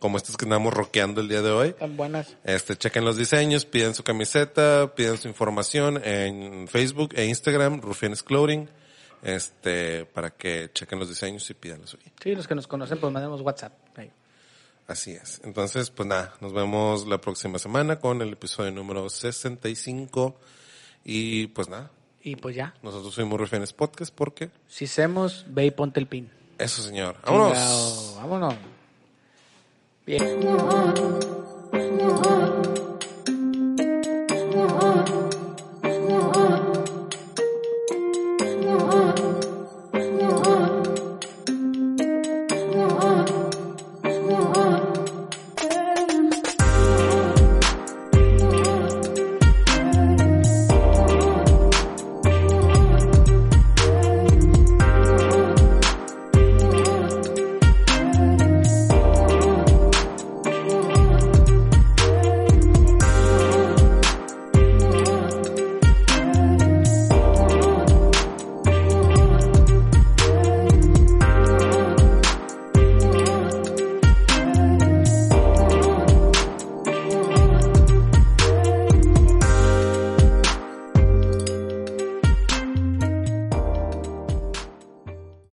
como estas que andamos rockeando el día de hoy. están buenas. Este, chequen los diseños, piden su camiseta, piden su información en Facebook e Instagram, Rufianes Clothing, este, para que chequen los diseños y pidan. Sí, los que nos conocen, pues mandemos WhatsApp. ahí. Así es. Entonces, pues nada, nos vemos la próxima semana con el episodio número 65. Y pues nada. Y pues ya. Nosotros fuimos Refines Podcast porque. Si hacemos, ve y ponte el pin. Eso, señor. Vámonos. Vámonos. Bien.